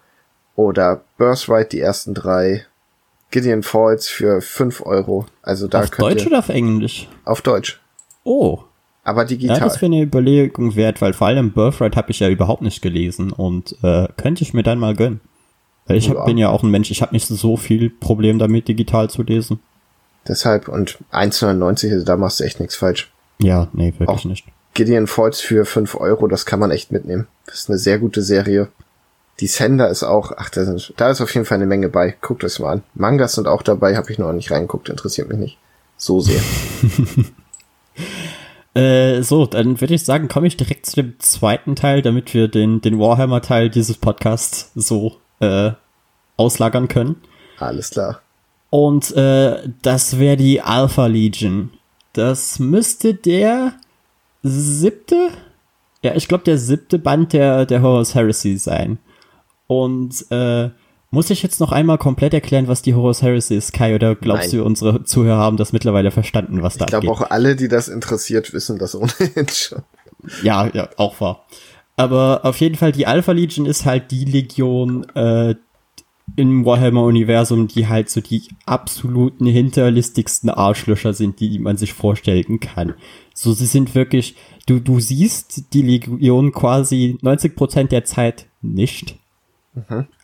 Oder Birthright die ersten drei. Gideon Falls für 5 Euro. Also da auf Deutsch oder auf Englisch? Auf Deutsch. Oh. Aber digital. Ja, das wäre eine Überlegung wert, weil vor allem Birthright habe ich ja überhaupt nicht gelesen und äh, könnte ich mir dann mal gönnen. Weil ich hab, ja. bin ja auch ein Mensch, ich habe nicht so viel Problem damit, digital zu lesen. Deshalb, und 1,99, also da machst du echt nichts falsch. Ja, nee, wirklich auch nicht. Gideon Falls für 5 Euro, das kann man echt mitnehmen. Das ist eine sehr gute Serie. Die Sender ist auch, ach, da, sind, da ist auf jeden Fall eine Menge bei. Guckt euch mal an. Mangas sind auch dabei, habe ich noch nicht reingeguckt, interessiert mich nicht so sehr. äh, so, dann würde ich sagen, komme ich direkt zu dem zweiten Teil, damit wir den, den Warhammer-Teil dieses Podcasts so äh, auslagern können. Alles klar. Und äh, das wäre die Alpha Legion. Das müsste der siebte, ja, ich glaube der siebte Band der, der Horus Heresy sein. Und äh, Muss ich jetzt noch einmal komplett erklären, was die Horus Heresy ist, Kai, oder glaubst Nein. du, unsere Zuhörer haben das mittlerweile verstanden, was da Ich glaube abgeht? auch alle, die das interessiert, wissen das ohnehin schon. Ja, ja, auch wahr. Aber auf jeden Fall, die Alpha Legion ist halt die Legion äh, im Warhammer-Universum, die halt so die absoluten hinterlistigsten Arschlöcher sind, die man sich vorstellen kann. So, sie sind wirklich, du, du siehst die Legion quasi 90% der Zeit nicht.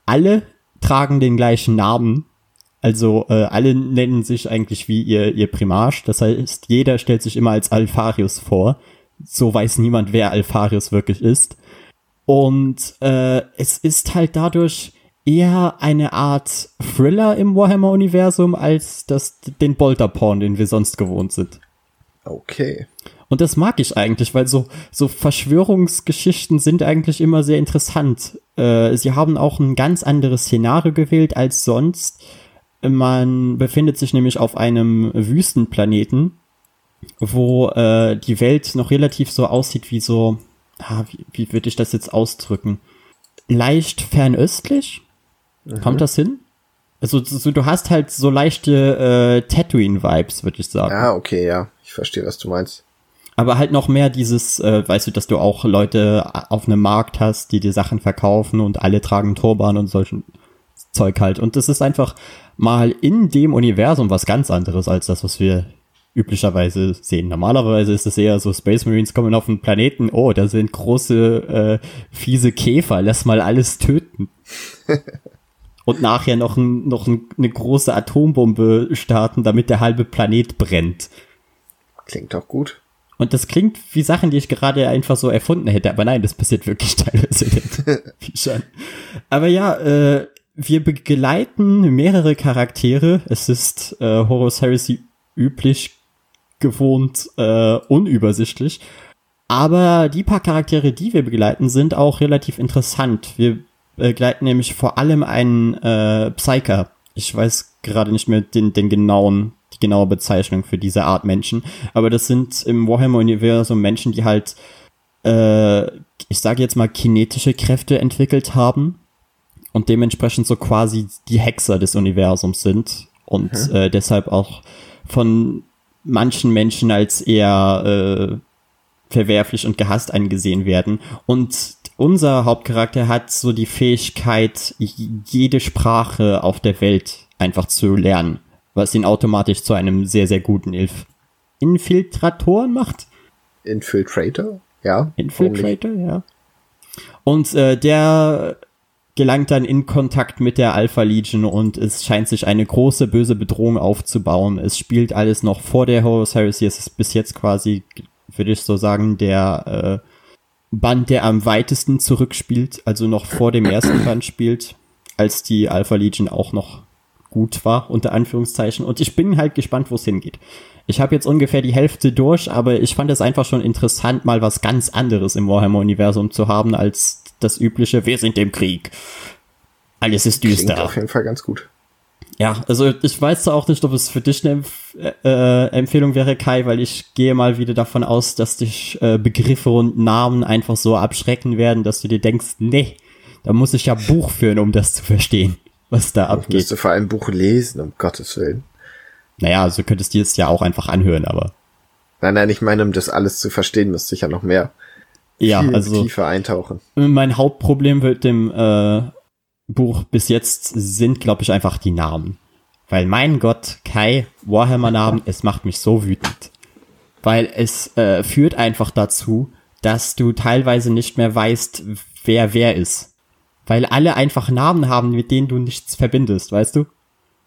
Alle tragen den gleichen Namen. Also äh, alle nennen sich eigentlich wie ihr, ihr Primarch. Das heißt, jeder stellt sich immer als Alpharius vor. So weiß niemand, wer Alpharius wirklich ist. Und äh, es ist halt dadurch eher eine Art Thriller im Warhammer-Universum als das, den Bolter-Porn, den wir sonst gewohnt sind. Okay. Und das mag ich eigentlich, weil so, so Verschwörungsgeschichten sind eigentlich immer sehr interessant. Äh, sie haben auch ein ganz anderes Szenario gewählt als sonst. Man befindet sich nämlich auf einem Wüstenplaneten, wo äh, die Welt noch relativ so aussieht wie so, ah, wie, wie würde ich das jetzt ausdrücken? Leicht fernöstlich? Kommt das hin? Also so, du hast halt so leichte äh, Tatooine-Vibes, würde ich sagen. Ah, okay, ja. Ich verstehe, was du meinst. Aber halt noch mehr dieses, äh, weißt du, dass du auch Leute auf einem Markt hast, die dir Sachen verkaufen und alle tragen Turban und solchen Zeug halt. Und das ist einfach mal in dem Universum was ganz anderes als das, was wir üblicherweise sehen. Normalerweise ist es eher so, Space Marines kommen auf einen Planeten, oh, da sind große, äh, fiese Käfer, lass mal alles töten. und nachher noch, ein, noch ein, eine große Atombombe starten, damit der halbe Planet brennt. Klingt doch gut. Und das klingt wie Sachen, die ich gerade einfach so erfunden hätte, aber nein, das passiert wirklich teilweise nicht. Aber ja, äh, wir begleiten mehrere Charaktere. Es ist äh, Horus Heresy üblich gewohnt, äh, unübersichtlich. Aber die paar Charaktere, die wir begleiten, sind auch relativ interessant. Wir begleiten nämlich vor allem einen äh, Psyker. Ich weiß gerade nicht mehr den, den genauen, die genaue Bezeichnung für diese Art Menschen. Aber das sind im Warhammer-Universum Menschen, die halt, äh, ich sage jetzt mal, kinetische Kräfte entwickelt haben und dementsprechend so quasi die Hexer des Universums sind und äh, deshalb auch von manchen Menschen als eher äh, verwerflich und gehasst angesehen werden. Und unser Hauptcharakter hat so die Fähigkeit, jede Sprache auf der Welt einfach zu lernen, was ihn automatisch zu einem sehr, sehr guten Ilf Infiltrator macht. Infiltrator? Ja. Infiltrator, ja. Und äh, der gelangt dann in Kontakt mit der Alpha Legion und es scheint sich eine große böse Bedrohung aufzubauen. Es spielt alles noch vor der Horus Heresy. Es ist bis jetzt quasi, würde ich so sagen, der äh, Band, der am weitesten zurückspielt, also noch vor dem ersten Band spielt, als die Alpha Legion auch noch gut war, unter Anführungszeichen. Und ich bin halt gespannt, wo es hingeht. Ich habe jetzt ungefähr die Hälfte durch, aber ich fand es einfach schon interessant, mal was ganz anderes im Warhammer-Universum zu haben, als das übliche, wir sind im Krieg. Alles ist Klingt düster. auf jeden Fall ganz gut. Ja, also ich weiß auch nicht, ob es für dich eine Empf äh, Empfehlung wäre, Kai, weil ich gehe mal wieder davon aus, dass dich äh, Begriffe und Namen einfach so abschrecken werden, dass du dir denkst, nee, da muss ich ja Buch führen, um das zu verstehen, was da Ich abgeht. müsste vor allem ein Buch lesen, um Gottes Willen. Naja, also könntest du es ja auch einfach anhören, aber Nein, nein, ich meine, um das alles zu verstehen, müsste ich ja noch mehr ja, also tiefer eintauchen. mein Hauptproblem mit dem äh, Buch bis jetzt sind, glaube ich, einfach die Namen. Weil mein Gott, Kai, Warhammer-Namen, es macht mich so wütend. Weil es äh, führt einfach dazu, dass du teilweise nicht mehr weißt, wer wer ist. Weil alle einfach Namen haben, mit denen du nichts verbindest, weißt du?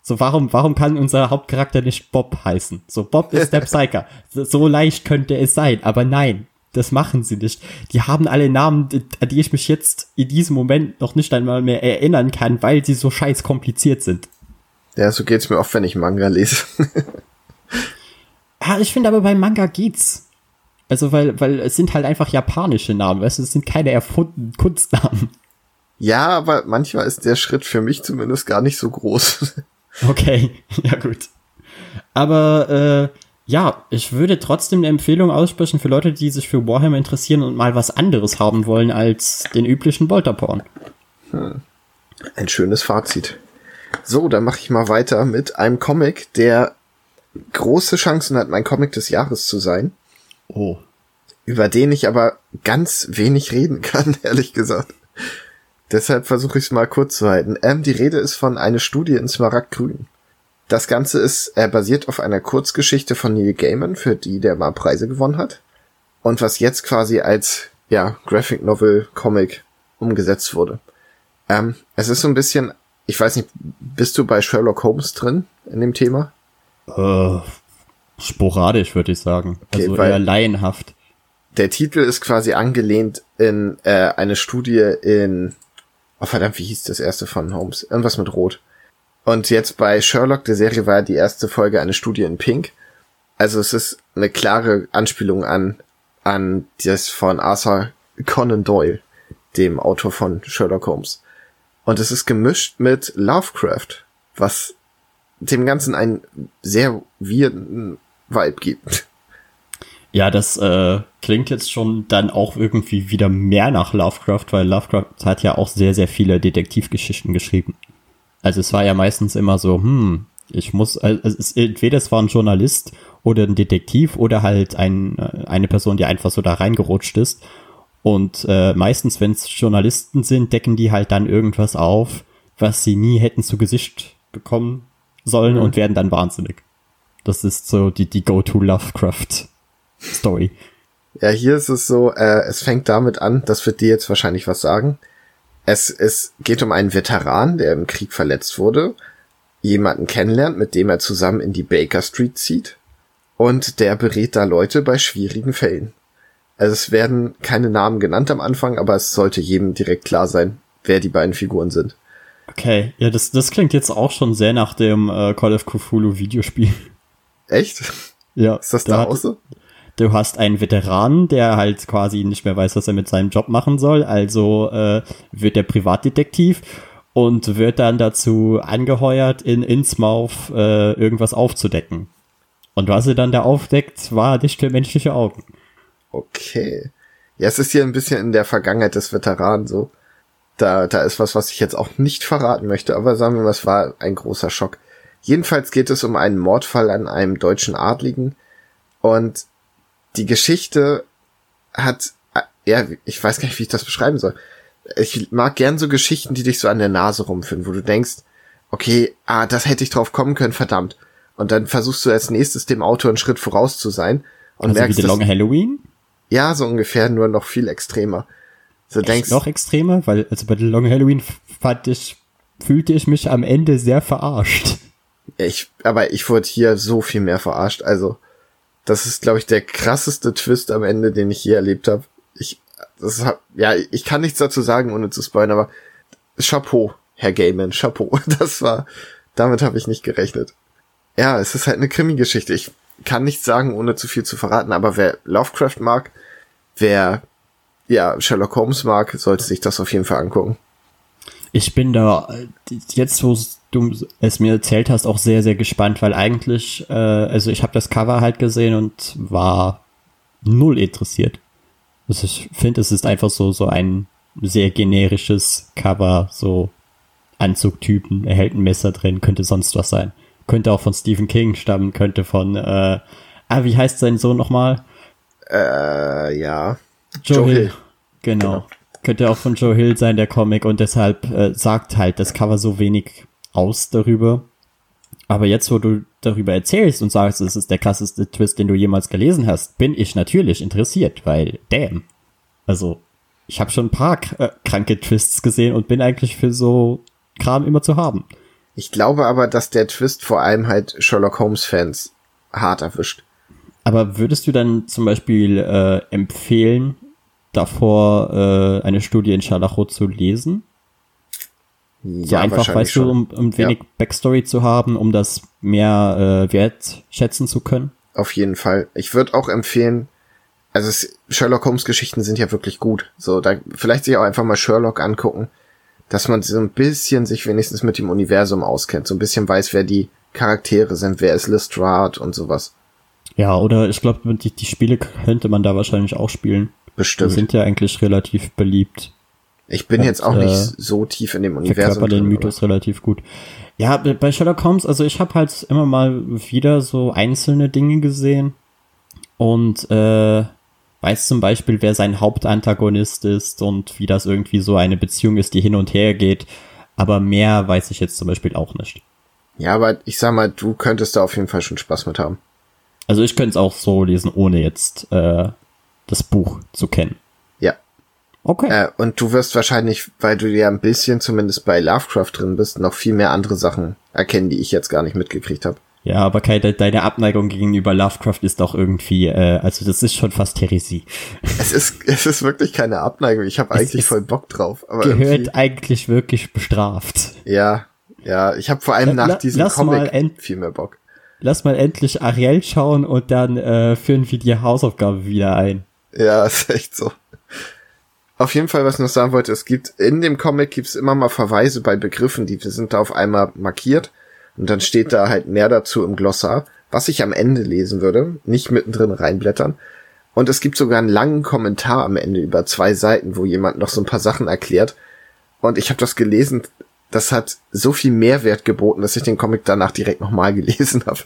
So, warum, warum kann unser Hauptcharakter nicht Bob heißen? So, Bob ist der Psyker. So, so leicht könnte es sein, aber nein, das machen sie nicht. Die haben alle Namen, die- an die ich mich jetzt in diesem Moment noch nicht einmal mehr erinnern kann, weil sie so scheiß kompliziert sind. Ja, so geht's mir oft, wenn ich Manga lese. Ja, ich finde aber beim Manga geht's. Also, weil, weil es sind halt einfach japanische Namen, weißt du, es sind keine erfundenen Kunstnamen. ja, aber manchmal ist der Schritt für mich zumindest gar nicht so groß. Okay, ja gut. Aber äh, ja, ich würde trotzdem eine Empfehlung aussprechen für Leute, die sich für Warhammer interessieren und mal was anderes haben wollen als den üblichen Bolterporn. Ein schönes Fazit. So, dann mache ich mal weiter mit einem Comic, der große Chancen hat, mein Comic des Jahres zu sein. Oh. Über den ich aber ganz wenig reden kann, ehrlich gesagt. Deshalb versuche ich es mal kurz zu halten. Ähm, die Rede ist von einer Studie in Smaragdgrün. Das Ganze ist äh, basiert auf einer Kurzgeschichte von Neil Gaiman, für die der mal Preise gewonnen hat. Und was jetzt quasi als ja, Graphic Novel Comic umgesetzt wurde. Ähm, es ist so ein bisschen, ich weiß nicht, bist du bei Sherlock Holmes drin in dem Thema? Äh, sporadisch, würde ich sagen. Okay, also eher laienhaft. Der Titel ist quasi angelehnt in äh, eine Studie in, oh verdammt, wie hieß das erste von Holmes? Irgendwas mit Rot. Und jetzt bei Sherlock, der Serie, war die erste Folge eine Studie in Pink. Also es ist eine klare Anspielung an, an das von Arthur Conan Doyle, dem Autor von Sherlock Holmes. Und es ist gemischt mit Lovecraft, was dem Ganzen einen sehr weirden Vibe gibt. Ja, das äh, klingt jetzt schon dann auch irgendwie wieder mehr nach Lovecraft, weil Lovecraft hat ja auch sehr, sehr viele Detektivgeschichten geschrieben. Also es war ja meistens immer so, hm, ich muss, also es entweder es war ein Journalist oder ein Detektiv oder halt ein, äh, eine Person, die einfach so da reingerutscht ist. Und äh, meistens, wenn es Journalisten sind, decken die halt dann irgendwas auf, was sie nie hätten zu Gesicht bekommen sollen und werden dann wahnsinnig. Das ist so die, die Go-to-Lovecraft-Story. Ja, hier ist es so, äh, es fängt damit an, das wird dir jetzt wahrscheinlich was sagen. Es, es geht um einen Veteran, der im Krieg verletzt wurde, jemanden kennenlernt, mit dem er zusammen in die Baker Street zieht und der berät da Leute bei schwierigen Fällen. Also es werden keine Namen genannt am Anfang, aber es sollte jedem direkt klar sein, wer die beiden Figuren sind. Okay, ja, das, das klingt jetzt auch schon sehr nach dem äh, Call of Cthulhu Videospiel. Echt? Ja, Ist das da hat- auch so? Du hast einen Veteranen, der halt quasi nicht mehr weiß, was er mit seinem Job machen soll, also äh, wird der Privatdetektiv und wird dann dazu angeheuert, in Innsmouth äh, irgendwas aufzudecken. Und was er dann da aufdeckt, war nicht für menschliche Augen. Okay. Ja, es ist hier ein bisschen in der Vergangenheit des Veteranen so. Da, da ist was, was ich jetzt auch nicht verraten möchte, aber sagen wir mal, es war ein großer Schock. Jedenfalls geht es um einen Mordfall an einem deutschen Adligen und die Geschichte hat, ja, ich weiß gar nicht, wie ich das beschreiben soll. Ich mag gern so Geschichten, die dich so an der Nase rumführen, wo du denkst, okay, ah, das hätte ich drauf kommen können, verdammt. Und dann versuchst du als nächstes dem Autor einen Schritt voraus zu sein und Also wie merkst, The dass- Long Halloween? ja, so ungefähr, nur noch viel extremer. So Echt denkst noch extremer, weil also bei The Long Halloween fand ich, fühlte ich mich am Ende sehr verarscht. ich, aber ich wurde hier so viel mehr verarscht. Also, das ist, glaube ich, der krasseste Twist am Ende, den ich je erlebt habe. Ich, das hab, ja, ich kann nichts dazu sagen, ohne zu spoilern, aber Chapeau, Herr Gaiman, Chapeau. Das war, damit habe ich nicht gerechnet. Ja, es ist halt eine Krimi-Geschichte. Ich kann nichts sagen, ohne zu viel zu verraten, aber wer Lovecraft mag, wer ja Sherlock Holmes mag, sollte sich das auf jeden Fall angucken. Ich bin da äh, jetzt, wo du es mir erzählt hast, auch sehr, sehr gespannt, weil eigentlich, äh, also ich habe das Cover halt gesehen und war null interessiert. Also ich finde, es ist einfach so so ein sehr generisches Cover, so Anzugtypen, er hält ein Messer drin, könnte sonst was sein. Könnte auch von Stephen King stammen, könnte von, äh, ah, wie heißt sein Sohn nochmal? Äh, ja. Joe, Joe Hill. Hill. Genau. Genau. Könnte auch von Joe Hill sein, der Comic, und deshalb äh, sagt halt das Cover so wenig aus darüber. Aber jetzt, wo du darüber erzählst und sagst, es ist der krasseste Twist, den du jemals gelesen hast, bin ich natürlich interessiert, weil, damn. Also, ich habe schon ein paar äh, kranke Twists gesehen und bin eigentlich für so Kram immer zu haben. Ich glaube aber, dass der Twist vor allem halt Sherlock Holmes Fans hart erwischt. Aber würdest du dann zum Beispiel äh, empfehlen, davor äh, eine Studie in Scharlachrot zu lesen? So einfach, weißt du, um, um wenig Backstory zu haben, um das mehr äh, wertschätzen zu können? Auf jeden Fall. Ich würde auch empfehlen, also es, Sherlock Holmes Geschichten sind ja wirklich gut. So, da vielleicht sich auch einfach mal Sherlock angucken, dass man so ein bisschen sich wenigstens mit dem Universum auskennt, so ein bisschen weiß, wer die Charaktere sind, wer ist Lestrade und sowas. Ja, oder ich glaube, die, die Spiele könnte man da wahrscheinlich auch spielen. Die Bestimmt. sind ja eigentlich relativ beliebt. Ich bin Und, jetzt auch nicht äh, so tief in dem Universum. verkörpert den Mythos relativ gut. Ja, bei Sherlock Holmes, also ich habe halt immer mal wieder so einzelne Dinge gesehen und äh, weiß zum Beispiel, wer sein Hauptantagonist ist und wie das irgendwie so eine Beziehung ist, die hin und her geht. Aber mehr weiß ich jetzt zum Beispiel auch nicht. Ja, aber ich sag mal, du könntest da auf jeden Fall schon Spaß mit haben. Also ich könnte es auch so lesen, ohne jetzt äh, das Buch zu kennen. Okay. Äh, und du wirst wahrscheinlich, weil du ja ein bisschen zumindest bei Lovecraft drin bist, noch viel mehr andere Sachen erkennen, die ich jetzt gar nicht mitgekriegt habe. Ja, aber Kai, de deine Abneigung gegenüber Lovecraft ist doch irgendwie, äh, also das ist schon fast Heresie. Es ist, es ist wirklich keine Abneigung. Ich habe eigentlich voll Bock drauf. Aber Gehört eigentlich wirklich bestraft. Ja, ja. Ich habe vor allem La- nach diesem lass mal Comic viel mehr Bock. Lass mal endlich Ariel schauen und dann äh, führen wir die Hausaufgabe wieder ein. Ja, ist echt so. Auf jeden Fall, was ich noch sagen wollte, es gibt in dem Comic gibt's immer mal Verweise bei Begriffen, die sind da auf einmal markiert und dann steht da halt mehr dazu im Glossar, was ich am Ende lesen würde, nicht mittendrin reinblättern. Und es gibt sogar einen langen Kommentar am Ende über zwei Seiten, wo jemand noch so ein paar Sachen erklärt. Und ich habe das gelesen, das hat so viel Mehrwert geboten, dass ich den Comic danach direkt nochmal gelesen habe.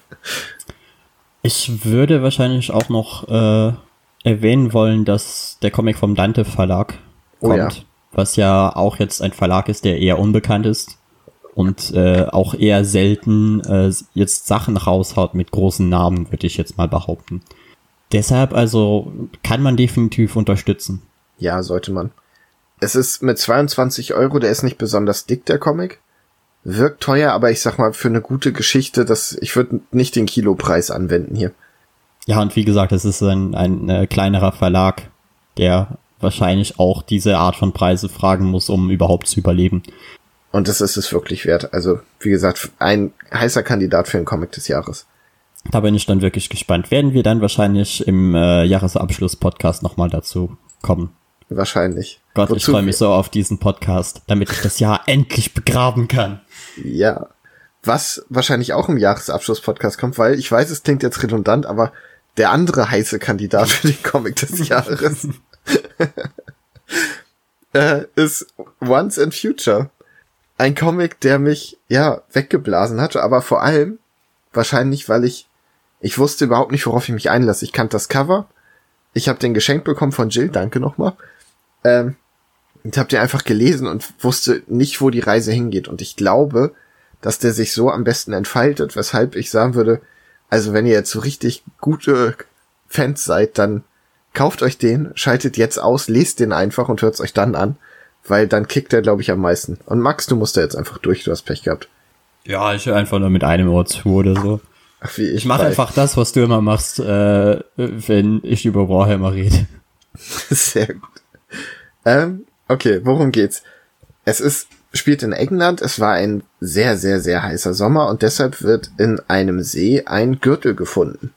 Ich würde wahrscheinlich auch noch äh, erwähnen wollen, dass der Comic vom Dante Verlag Oh kommt, ja. was ja auch jetzt ein Verlag ist, der eher unbekannt ist und äh, auch eher selten äh, jetzt Sachen raushaut mit großen Namen, würde ich jetzt mal behaupten. Deshalb also kann man definitiv unterstützen. Ja, sollte man. Es ist mit 22 Euro, der ist nicht besonders dick, der Comic. Wirkt teuer, aber ich sag mal, für eine gute Geschichte, das, ich würde nicht den Kilopreis anwenden hier. Ja, und wie gesagt, es ist ein, ein äh, kleinerer Verlag, der wahrscheinlich auch diese Art von Preise fragen muss, um überhaupt zu überleben. Und das ist es wirklich wert. Also, wie gesagt, ein heißer Kandidat für den Comic des Jahres. Da bin ich dann wirklich gespannt. Werden wir dann wahrscheinlich im äh, Jahresabschluss-Podcast nochmal dazu kommen. Wahrscheinlich. Gott, ich Wozu freue mich so auf diesen Podcast, damit ich das Jahr endlich begraben kann. Ja. Was wahrscheinlich auch im Jahresabschluss-Podcast kommt, weil ich weiß, es klingt jetzt redundant, aber der andere heiße Kandidat für den Comic des Jahres äh, ist Once and Future. Ein Comic, der mich, ja, weggeblasen hat, aber vor allem wahrscheinlich, weil ich, ich wusste überhaupt nicht, worauf ich mich einlasse. Ich kannte das Cover. Ich habe den geschenkt bekommen von Jill, danke nochmal. Ähm, und habe den einfach gelesen und wusste nicht, wo die Reise hingeht. Und ich glaube, dass der sich so am besten entfaltet, weshalb ich sagen würde, also wenn ihr jetzt so richtig gute Fans seid, dann kauft euch den, schaltet jetzt aus, lest den einfach und hört's euch dann an, weil dann kickt er, glaube ich, am meisten. Und Max, du musst da jetzt einfach durch, du hast Pech gehabt. Ja, ich höre einfach nur mit einem Ohr zu oder so. Ach, wie ich. Ich mache einfach das, was du immer machst, äh, wenn ich über Warhammer rede. Sehr gut. Ähm, okay, worum geht's? Es ist, spielt in England, es war ein sehr, sehr, sehr heißer Sommer und deshalb wird in einem See ein Gürtel gefunden,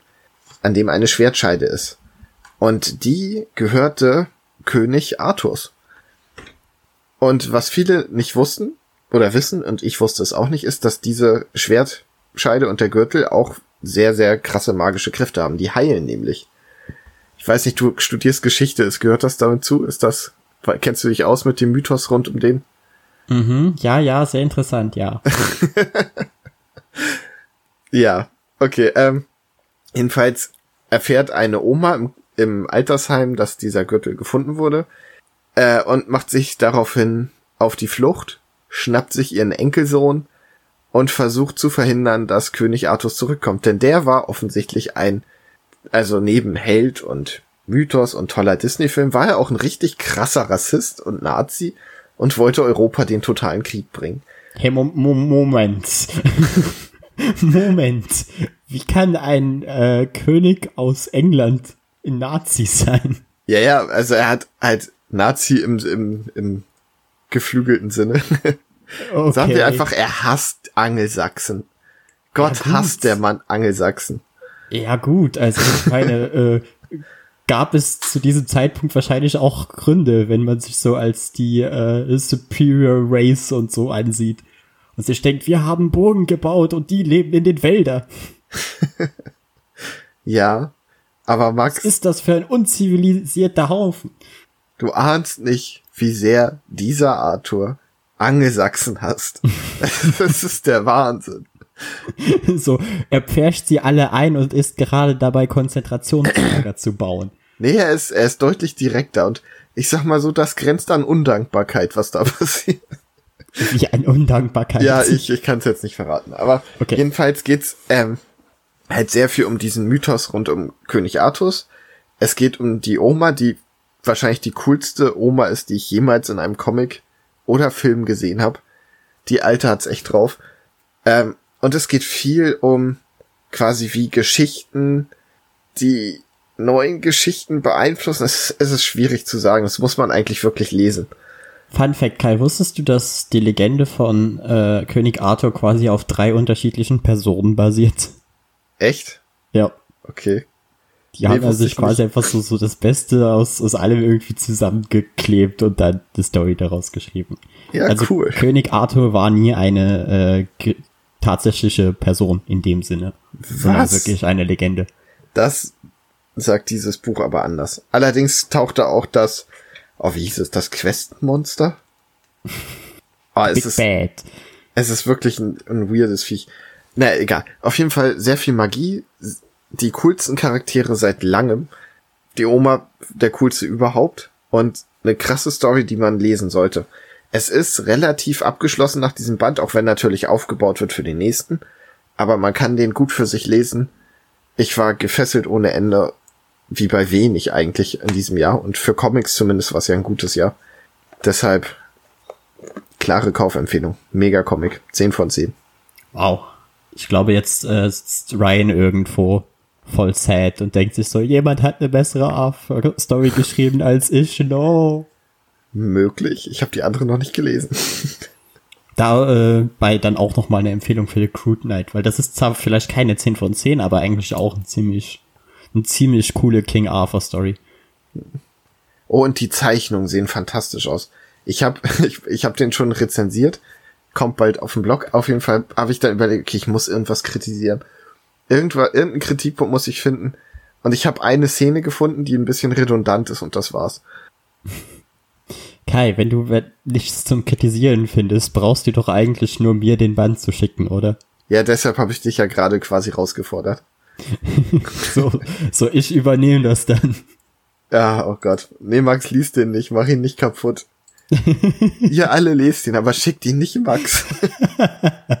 an dem eine Schwertscheide ist. Und die gehörte König Arthurs. Und was viele nicht wussten oder wissen, und ich wusste es auch nicht, ist, dass diese Schwertscheide und der Gürtel auch sehr, sehr krasse magische Kräfte haben. Die heilen nämlich. Ich weiß nicht, du studierst Geschichte, ist gehört das damit zu? Ist das, kennst du dich aus mit dem Mythos rund um den? Mhm, ja, ja, sehr interessant, ja. Ja, okay. Ähm, jedenfalls erfährt eine Oma im, im Altersheim, dass dieser Gürtel gefunden wurde äh, und macht sich daraufhin auf die Flucht, schnappt sich ihren Enkelsohn und versucht zu verhindern, dass König Artus zurückkommt. Denn der war offensichtlich ein, also neben Held und Mythos und toller Disney-Film, war er auch ein richtig krasser Rassist und Nazi und wollte Europa den totalen Krieg bringen. Hey, Mo Mo Moment. Moment. Wie kann ein äh, König aus England Nazi sein? Ja, ja, also er hat halt Nazi im, im, im geflügelten Sinne. Okay. Sagen wir einfach, er hasst Angelsachsen. Gott Ja, hasst der Mann Angelsachsen. Ja gut, also ich meine, äh, gab es zu diesem Zeitpunkt wahrscheinlich auch Gründe, wenn man sich so als die äh, Superior Race und so ansieht. Und sich denkt, wir haben Burgen gebaut und die leben in den Wäldern. Ja, aber Max, Was ist das für ein unzivilisierter Haufen? du ahnst nicht, wie sehr dieser Arthur Angelsachsen hasst. das ist der Wahnsinn. so, er pfercht sie alle ein und ist gerade dabei, Konzentrationslager zu bauen. Nee, er ist, er ist deutlich direkter und ich sag mal so, das grenzt an Undankbarkeit, was da passiert. Wie ein Undankbarkeit. Ja, ich, ich kann es jetzt nicht verraten. Aber okay. jedenfalls geht's ähm, halt sehr viel um diesen Mythos rund um König Artus. Es geht um die Oma, die wahrscheinlich die coolste Oma ist, die ich jemals in einem Comic oder Film gesehen habe. Die alte hat's echt drauf. Ähm, und es geht viel um quasi wie Geschichten, die neuen Geschichten beeinflussen. Es, es ist schwierig zu sagen. Das muss man eigentlich wirklich lesen. Fun Fact, Kai, wusstest du, dass die Legende von äh, König Arthur quasi auf drei unterschiedlichen Personen basiert? Echt? Ja. Okay. Die nee, haben also sich quasi nicht. einfach so, so das Beste aus, aus allem irgendwie zusammengeklebt und dann die Story daraus geschrieben. Ja, also cool. König Arthur war nie eine äh, tatsächliche Person in dem Sinne. Was? Sondern wirklich eine Legende. Das sagt dieses Buch aber anders. Allerdings taucht da auch das, oh, wie hieß es, das Questmonster? Oh, es Big ist, Bad. Es ist wirklich ein, ein weirdes Viech. Na, egal. Auf jeden Fall sehr viel Magie. Die coolsten Charaktere seit langem. Die Oma, der coolste überhaupt. Und eine krasse Story, die man lesen sollte. Es ist relativ abgeschlossen nach diesem Band, auch wenn natürlich aufgebaut wird für den nächsten. Aber man kann den gut für sich lesen. Ich war gefesselt ohne Ende, wie bei wenig eigentlich in diesem Jahr. Und für Comics zumindest war es ja ein gutes Jahr. Deshalb klare Kaufempfehlung. Mega Comic. 10 von 10. Wow. Ich glaube, jetzt äh, sitzt Ryan irgendwo voll sad und denkt sich so, jemand hat eine bessere Story geschrieben als ich. No. Möglich. Ich habe die andere noch nicht gelesen. Da äh, bei dann auch noch mal eine Empfehlung für The Crude Knight, weil das ist zwar vielleicht keine 10 von 10, aber eigentlich auch ein ziemlich, ein ziemlich coole King Arthur Story. Oh, und die Zeichnungen sehen fantastisch aus. Ich habe ich, ich hab den schon rezensiert, kommt bald auf den Blog. Auf jeden Fall habe ich dann überlegt, okay, ich muss irgendwas kritisieren. Irgendwo, irgendeinen Kritikpunkt muss ich finden. Und ich habe eine Szene gefunden, die ein bisschen redundant ist und das war's. Kai, wenn du nichts zum Kritisieren findest, brauchst du doch eigentlich nur mir den Band zu schicken, oder? Ja, deshalb habe ich dich ja gerade quasi rausgefordert. so, so, ich übernehme das dann. Ja, oh Gott. Nee, Max liest den nicht, mach ihn nicht kaputt. Ihr alle lest ihn, aber schickt ihn nicht Max.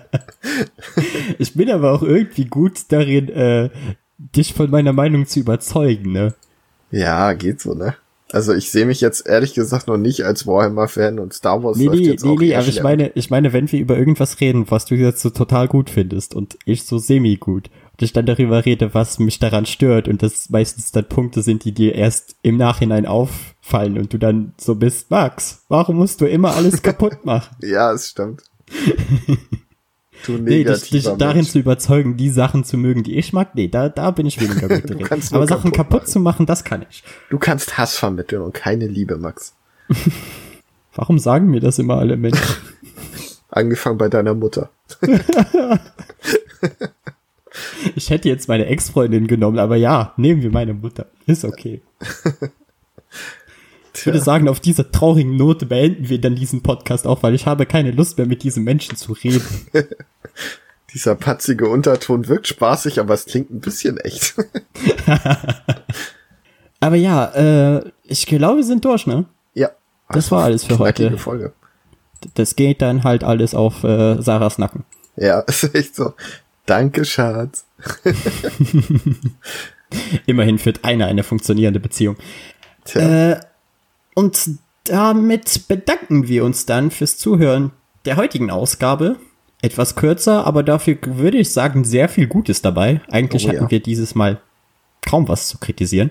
ich bin aber auch irgendwie gut darin, äh, dich von meiner Meinung zu überzeugen, ne? Ja, geht so, ne? Also ich sehe mich jetzt ehrlich gesagt noch nicht als Warhammer-Fan und Star Wars nee, läuft nee, jetzt nee, auch Nee, aber ich meine, ich meine, wenn wir über irgendwas reden, was du jetzt so total gut findest und ich so semi-gut ich dann darüber rede, was mich daran stört und das meistens dann Punkte sind, die dir erst im Nachhinein auffallen und du dann so bist, Max, warum musst du immer alles kaputt machen? ja, es stimmt. Du nee, dich, dich darin zu überzeugen, die Sachen zu mögen, die ich mag, nee, da, da bin ich weniger gut drin. Aber Sachen kaputt machen. zu machen, das kann ich. Du kannst Hass vermitteln und keine Liebe, Max. Warum sagen mir das immer alle Menschen? Angefangen bei deiner Mutter. Ich hätte jetzt meine Ex-Freundin genommen, aber ja, nehmen wir meine Mutter. Ist okay. Ich würde sagen, auf dieser traurigen Note beenden wir dann diesen Podcast auch, weil ich habe keine Lust mehr mit diesem Menschen zu reden. Dieser patzige Unterton wirkt spaßig, aber es klingt ein bisschen echt. aber ja, äh, ich glaube, wir sind durch, ne? Ja. Das war alles für heute. Folge. Das geht dann halt alles auf äh, Sarahs Nacken. Ja, ist echt so. Danke, Schatz. Immerhin führt einer eine funktionierende Beziehung. Äh, und damit bedanken wir uns dann fürs Zuhören der heutigen Ausgabe. Etwas kürzer, aber dafür würde ich sagen, sehr viel Gutes dabei. Eigentlich oh, hatten ja. wir dieses Mal kaum was zu kritisieren.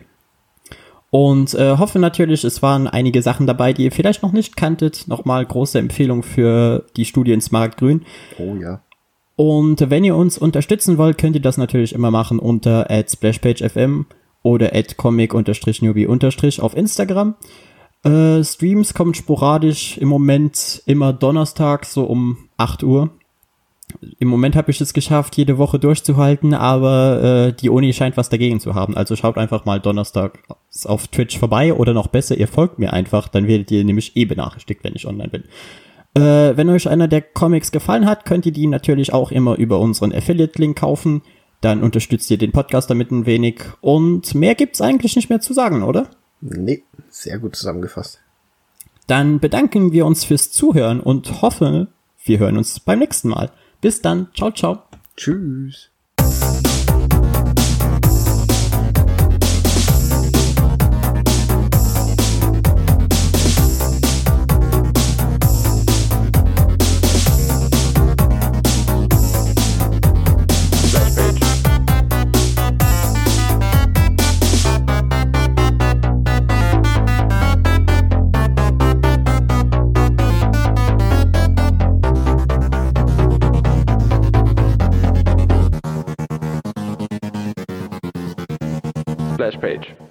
Und äh, hoffe natürlich, es waren einige Sachen dabei, die ihr vielleicht noch nicht kanntet. Nochmal große Empfehlung für die Studie ins Marktgrün. Oh ja. Und wenn ihr uns unterstützen wollt, könnt ihr das natürlich immer machen unter splashpagefm oder comic-newbie- auf Instagram. Äh, Streams kommen sporadisch im Moment immer Donnerstag, so um 8 Uhr. Im Moment habe ich es geschafft, jede Woche durchzuhalten, aber äh, die Uni scheint was dagegen zu haben. Also schaut einfach mal Donnerstag auf Twitch vorbei oder noch besser, ihr folgt mir einfach, dann werdet ihr nämlich eh benachrichtigt, wenn ich online bin. Äh, wenn euch einer der Comics gefallen hat, könnt ihr die natürlich auch immer über unseren Affiliate-Link kaufen. Dann unterstützt ihr den Podcast damit ein wenig. Und mehr gibt's eigentlich nicht mehr zu sagen, oder? Nee, sehr gut zusammengefasst. Dann bedanken wir uns fürs Zuhören und hoffen, wir hören uns beim nächsten Mal. Bis dann. Ciao, ciao. Tschüss. Page.